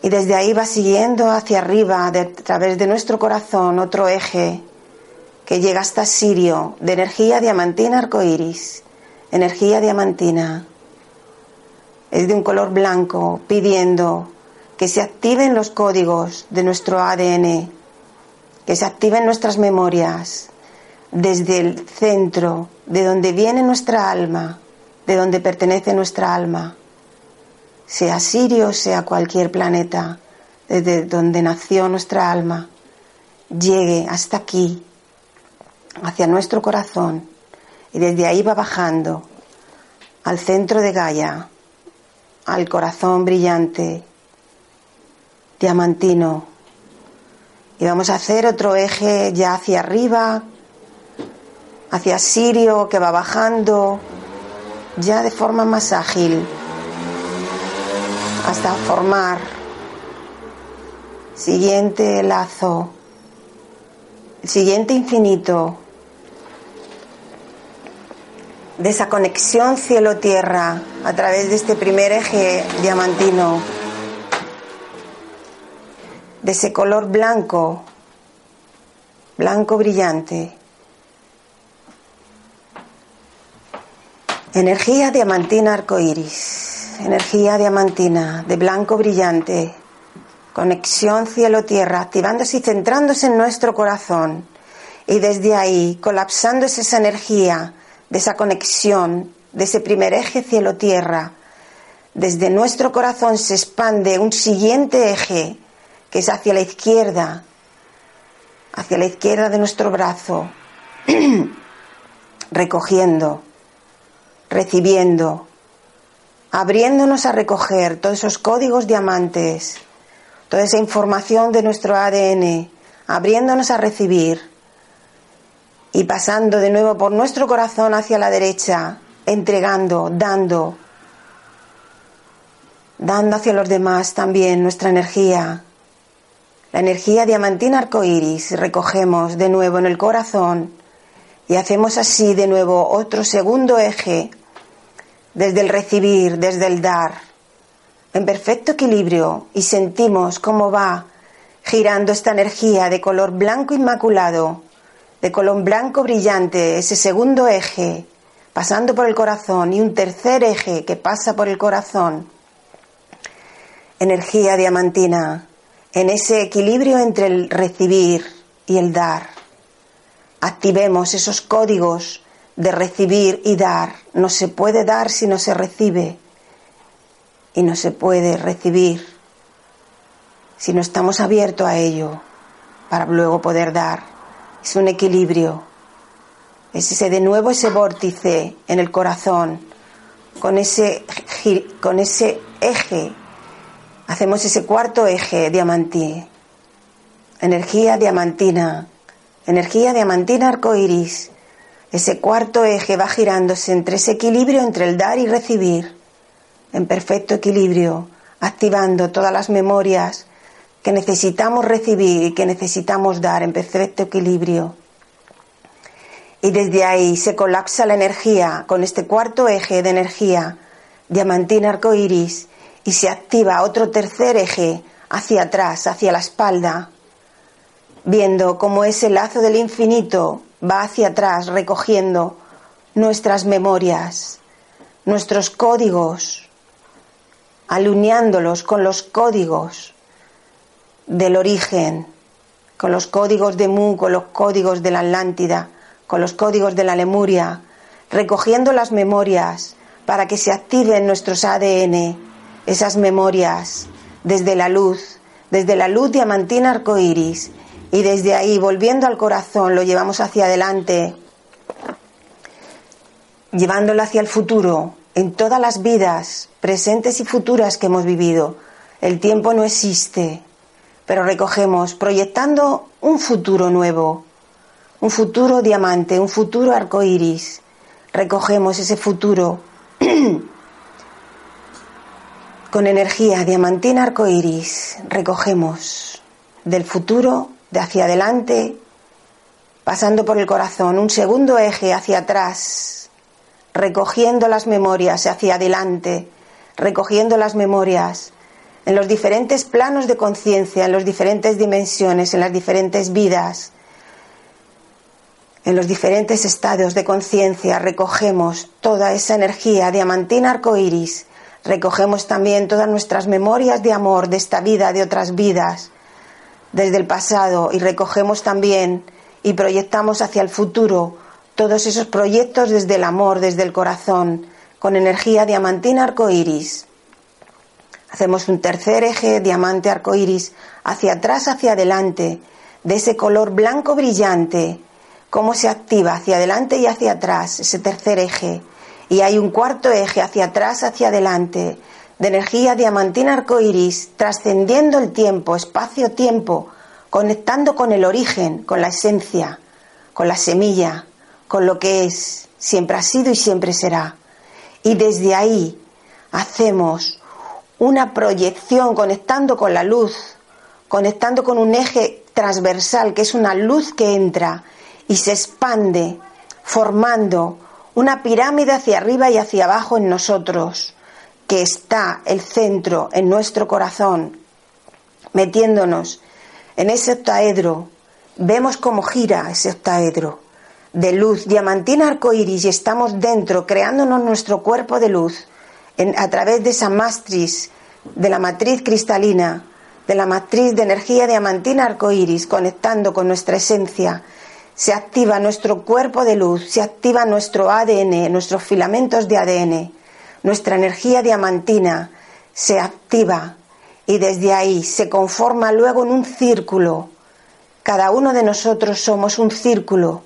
y desde ahí va siguiendo hacia arriba, a través de nuestro corazón, otro eje que llega hasta Sirio, de energía diamantina arcoíris, energía diamantina. Es de un color blanco, pidiendo que se activen los códigos de nuestro ADN, que se activen nuestras memorias desde el centro, de donde viene nuestra alma, de donde pertenece nuestra alma sea Sirio, sea cualquier planeta, desde donde nació nuestra alma, llegue hasta aquí, hacia nuestro corazón, y desde ahí va bajando al centro de Gaia, al corazón brillante, diamantino. Y vamos a hacer otro eje ya hacia arriba, hacia Sirio, que va bajando ya de forma más ágil hasta formar. Siguiente lazo, el siguiente infinito. De esa conexión cielo-tierra a través de este primer eje diamantino, de ese color blanco, blanco brillante. Energía diamantina arcoíris energía diamantina, de blanco brillante, conexión cielo-tierra, activándose y centrándose en nuestro corazón. Y desde ahí, colapsándose esa energía de esa conexión, de ese primer eje cielo-tierra, desde nuestro corazón se expande un siguiente eje que es hacia la izquierda, hacia la izquierda de nuestro brazo, recogiendo, recibiendo, abriéndonos a recoger todos esos códigos diamantes, toda esa información de nuestro ADN, abriéndonos a recibir y pasando de nuevo por nuestro corazón hacia la derecha, entregando, dando, dando hacia los demás también nuestra energía, la energía diamantina arcoíris, recogemos de nuevo en el corazón y hacemos así de nuevo otro segundo eje desde el recibir, desde el dar, en perfecto equilibrio y sentimos cómo va girando esta energía de color blanco inmaculado, de color blanco brillante, ese segundo eje pasando por el corazón y un tercer eje que pasa por el corazón. Energía diamantina en ese equilibrio entre el recibir y el dar. Activemos esos códigos de recibir y dar. No se puede dar si no se recibe. Y no se puede recibir si no estamos abiertos a ello para luego poder dar. Es un equilibrio. Es ese de nuevo ese vórtice en el corazón, con ese, con ese eje. Hacemos ese cuarto eje diamantí. Energía diamantina. Energía diamantina arcoiris Ese cuarto eje va girándose entre ese equilibrio entre el dar y recibir, en perfecto equilibrio, activando todas las memorias que necesitamos recibir y que necesitamos dar en perfecto equilibrio. Y desde ahí se colapsa la energía con este cuarto eje de energía, diamantina arcoiris, y se activa otro tercer eje hacia atrás, hacia la espalda, viendo cómo ese lazo del infinito va hacia atrás recogiendo nuestras memorias, nuestros códigos, alineándolos con los códigos del origen, con los códigos de Mu, con los códigos de la Atlántida, con los códigos de la Lemuria, recogiendo las memorias para que se activen nuestros ADN, esas memorias desde la luz, desde la luz diamantina arcoíris, y desde ahí, volviendo al corazón, lo llevamos hacia adelante, llevándolo hacia el futuro, en todas las vidas, presentes y futuras que hemos vivido. El tiempo no existe, pero recogemos, proyectando un futuro nuevo, un futuro diamante, un futuro arcoíris. Recogemos ese futuro con energía diamantina arcoíris. Recogemos del futuro de hacia adelante, pasando por el corazón, un segundo eje hacia atrás, recogiendo las memorias hacia adelante, recogiendo las memorias en los diferentes planos de conciencia, en las diferentes dimensiones, en las diferentes vidas, en los diferentes estados de conciencia, recogemos toda esa energía diamantina arcoíris, recogemos también todas nuestras memorias de amor de esta vida, de otras vidas, desde el pasado y recogemos también y proyectamos hacia el futuro todos esos proyectos desde el amor, desde el corazón, con energía diamantina arcoíris. Hacemos un tercer eje diamante arcoíris hacia atrás, hacia adelante, de ese color blanco brillante, cómo se activa hacia adelante y hacia atrás ese tercer eje. Y hay un cuarto eje hacia atrás, hacia adelante, de energía diamantina arcoíris, trascendiendo el tiempo, espacio-tiempo, conectando con el origen, con la esencia, con la semilla, con lo que es, siempre ha sido y siempre será. Y desde ahí hacemos una proyección conectando con la luz, conectando con un eje transversal que es una luz que entra y se expande, formando una pirámide hacia arriba y hacia abajo en nosotros que está el centro en nuestro corazón, metiéndonos en ese octaedro, vemos cómo gira ese octaedro de luz diamantina arcoíris y estamos dentro, creándonos nuestro cuerpo de luz a través de esa matriz, de la matriz cristalina, de la matriz de energía diamantina arcoíris, conectando con nuestra esencia. Se activa nuestro cuerpo de luz, se activa nuestro ADN, nuestros filamentos de ADN nuestra energía diamantina se activa y desde ahí se conforma luego en un círculo. Cada uno de nosotros somos un círculo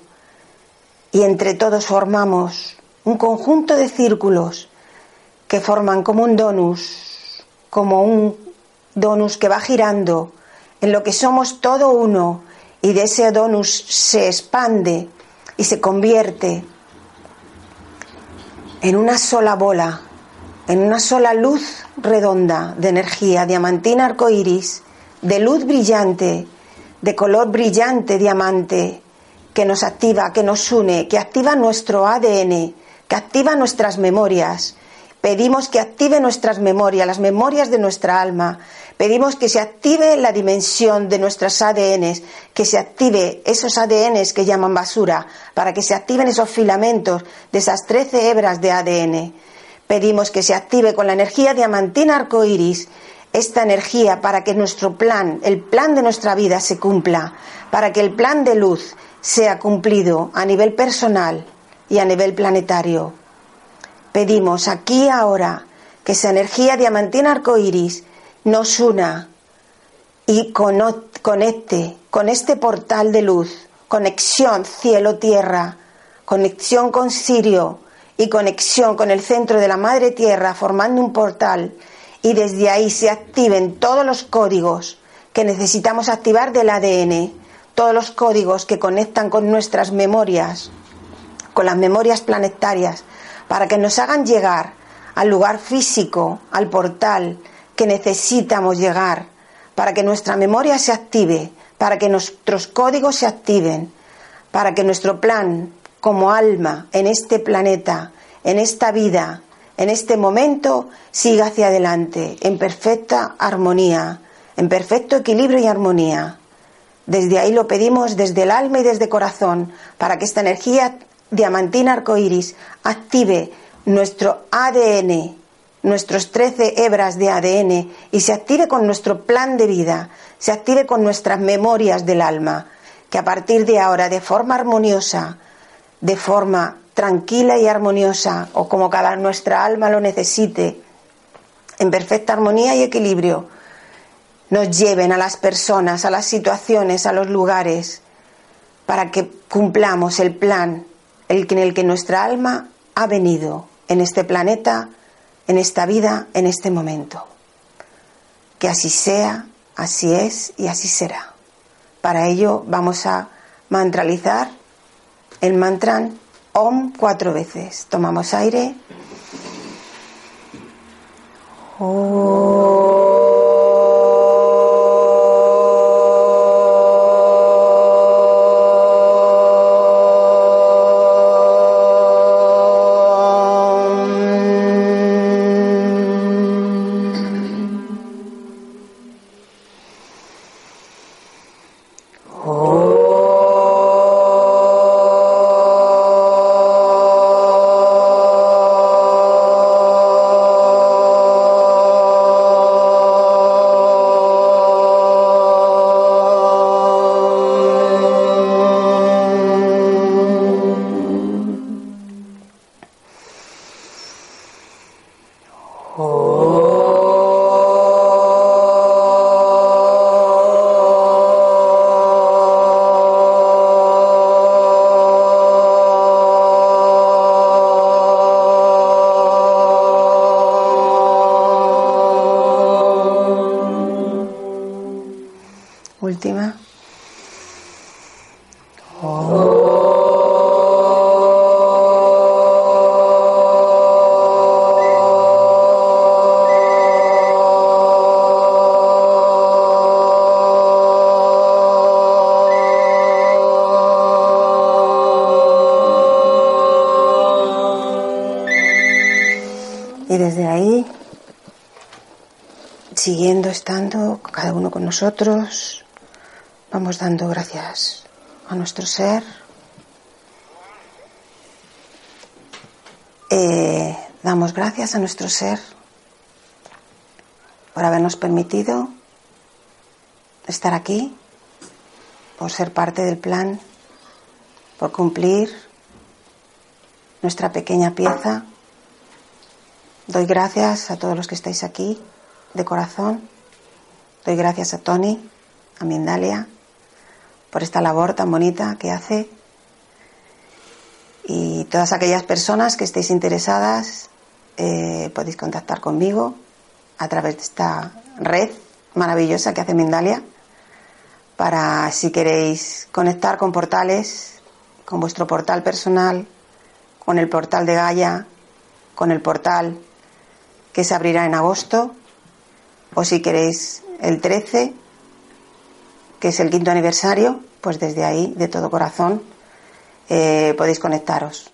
y entre todos formamos un conjunto de círculos que forman como un donus, como un donus que va girando en lo que somos todo uno y de ese donus se expande y se convierte en una sola bola en una sola luz redonda de energía diamantina arcoíris, de luz brillante, de color brillante diamante, que nos activa, que nos une, que activa nuestro ADN, que activa nuestras memorias. Pedimos que active nuestras memorias, las memorias de nuestra alma. Pedimos que se active la dimensión de nuestros ADNs, que se active esos ADNs que llaman basura, para que se activen esos filamentos de esas trece hebras de ADN Pedimos que se active con la energía diamantina arcoíris esta energía para que nuestro plan, el plan de nuestra vida se cumpla, para que el plan de luz sea cumplido a nivel personal y a nivel planetario. Pedimos aquí ahora que esa energía diamantina arcoíris nos una. Y conecte con este portal de luz, conexión cielo-tierra, conexión con Sirio, y conexión con el centro de la Madre Tierra formando un portal y desde ahí se activen todos los códigos que necesitamos activar del ADN, todos los códigos que conectan con nuestras memorias, con las memorias planetarias, para que nos hagan llegar al lugar físico, al portal que necesitamos llegar, para que nuestra memoria se active, para que nuestros códigos se activen, para que nuestro plan como alma en este planeta, en esta vida, en este momento, siga hacia adelante, en perfecta armonía, en perfecto equilibrio y armonía. Desde ahí lo pedimos desde el alma y desde el corazón, para que esta energía diamantina arcoíris active nuestro ADN, nuestros 13 hebras de ADN y se active con nuestro plan de vida, se active con nuestras memorias del alma, que a partir de ahora, de forma armoniosa, de forma tranquila y armoniosa, o como cada nuestra alma lo necesite, en perfecta armonía y equilibrio, nos lleven a las personas, a las situaciones, a los lugares, para que cumplamos el plan en el que nuestra alma ha venido en este planeta, en esta vida, en este momento. Que así sea, así es y así será. Para ello vamos a mantralizar el mantra OM cuatro veces. Tomamos aire. Estando cada uno con nosotros, vamos dando gracias a nuestro ser. Eh, damos gracias a nuestro ser por habernos permitido estar aquí, por ser parte del plan, por cumplir nuestra pequeña pieza. Doy gracias a todos los que estáis aquí de corazón. Doy gracias a Tony, a Mindalia, por esta labor tan bonita que hace. Y todas aquellas personas que estéis interesadas, eh, podéis contactar conmigo a través de esta red maravillosa que hace Mindalia, para si queréis conectar con portales, con vuestro portal personal, con el portal de Gaia, con el portal que se abrirá en agosto, o si queréis el 13, que es el quinto aniversario, pues desde ahí, de todo corazón, eh, podéis conectaros.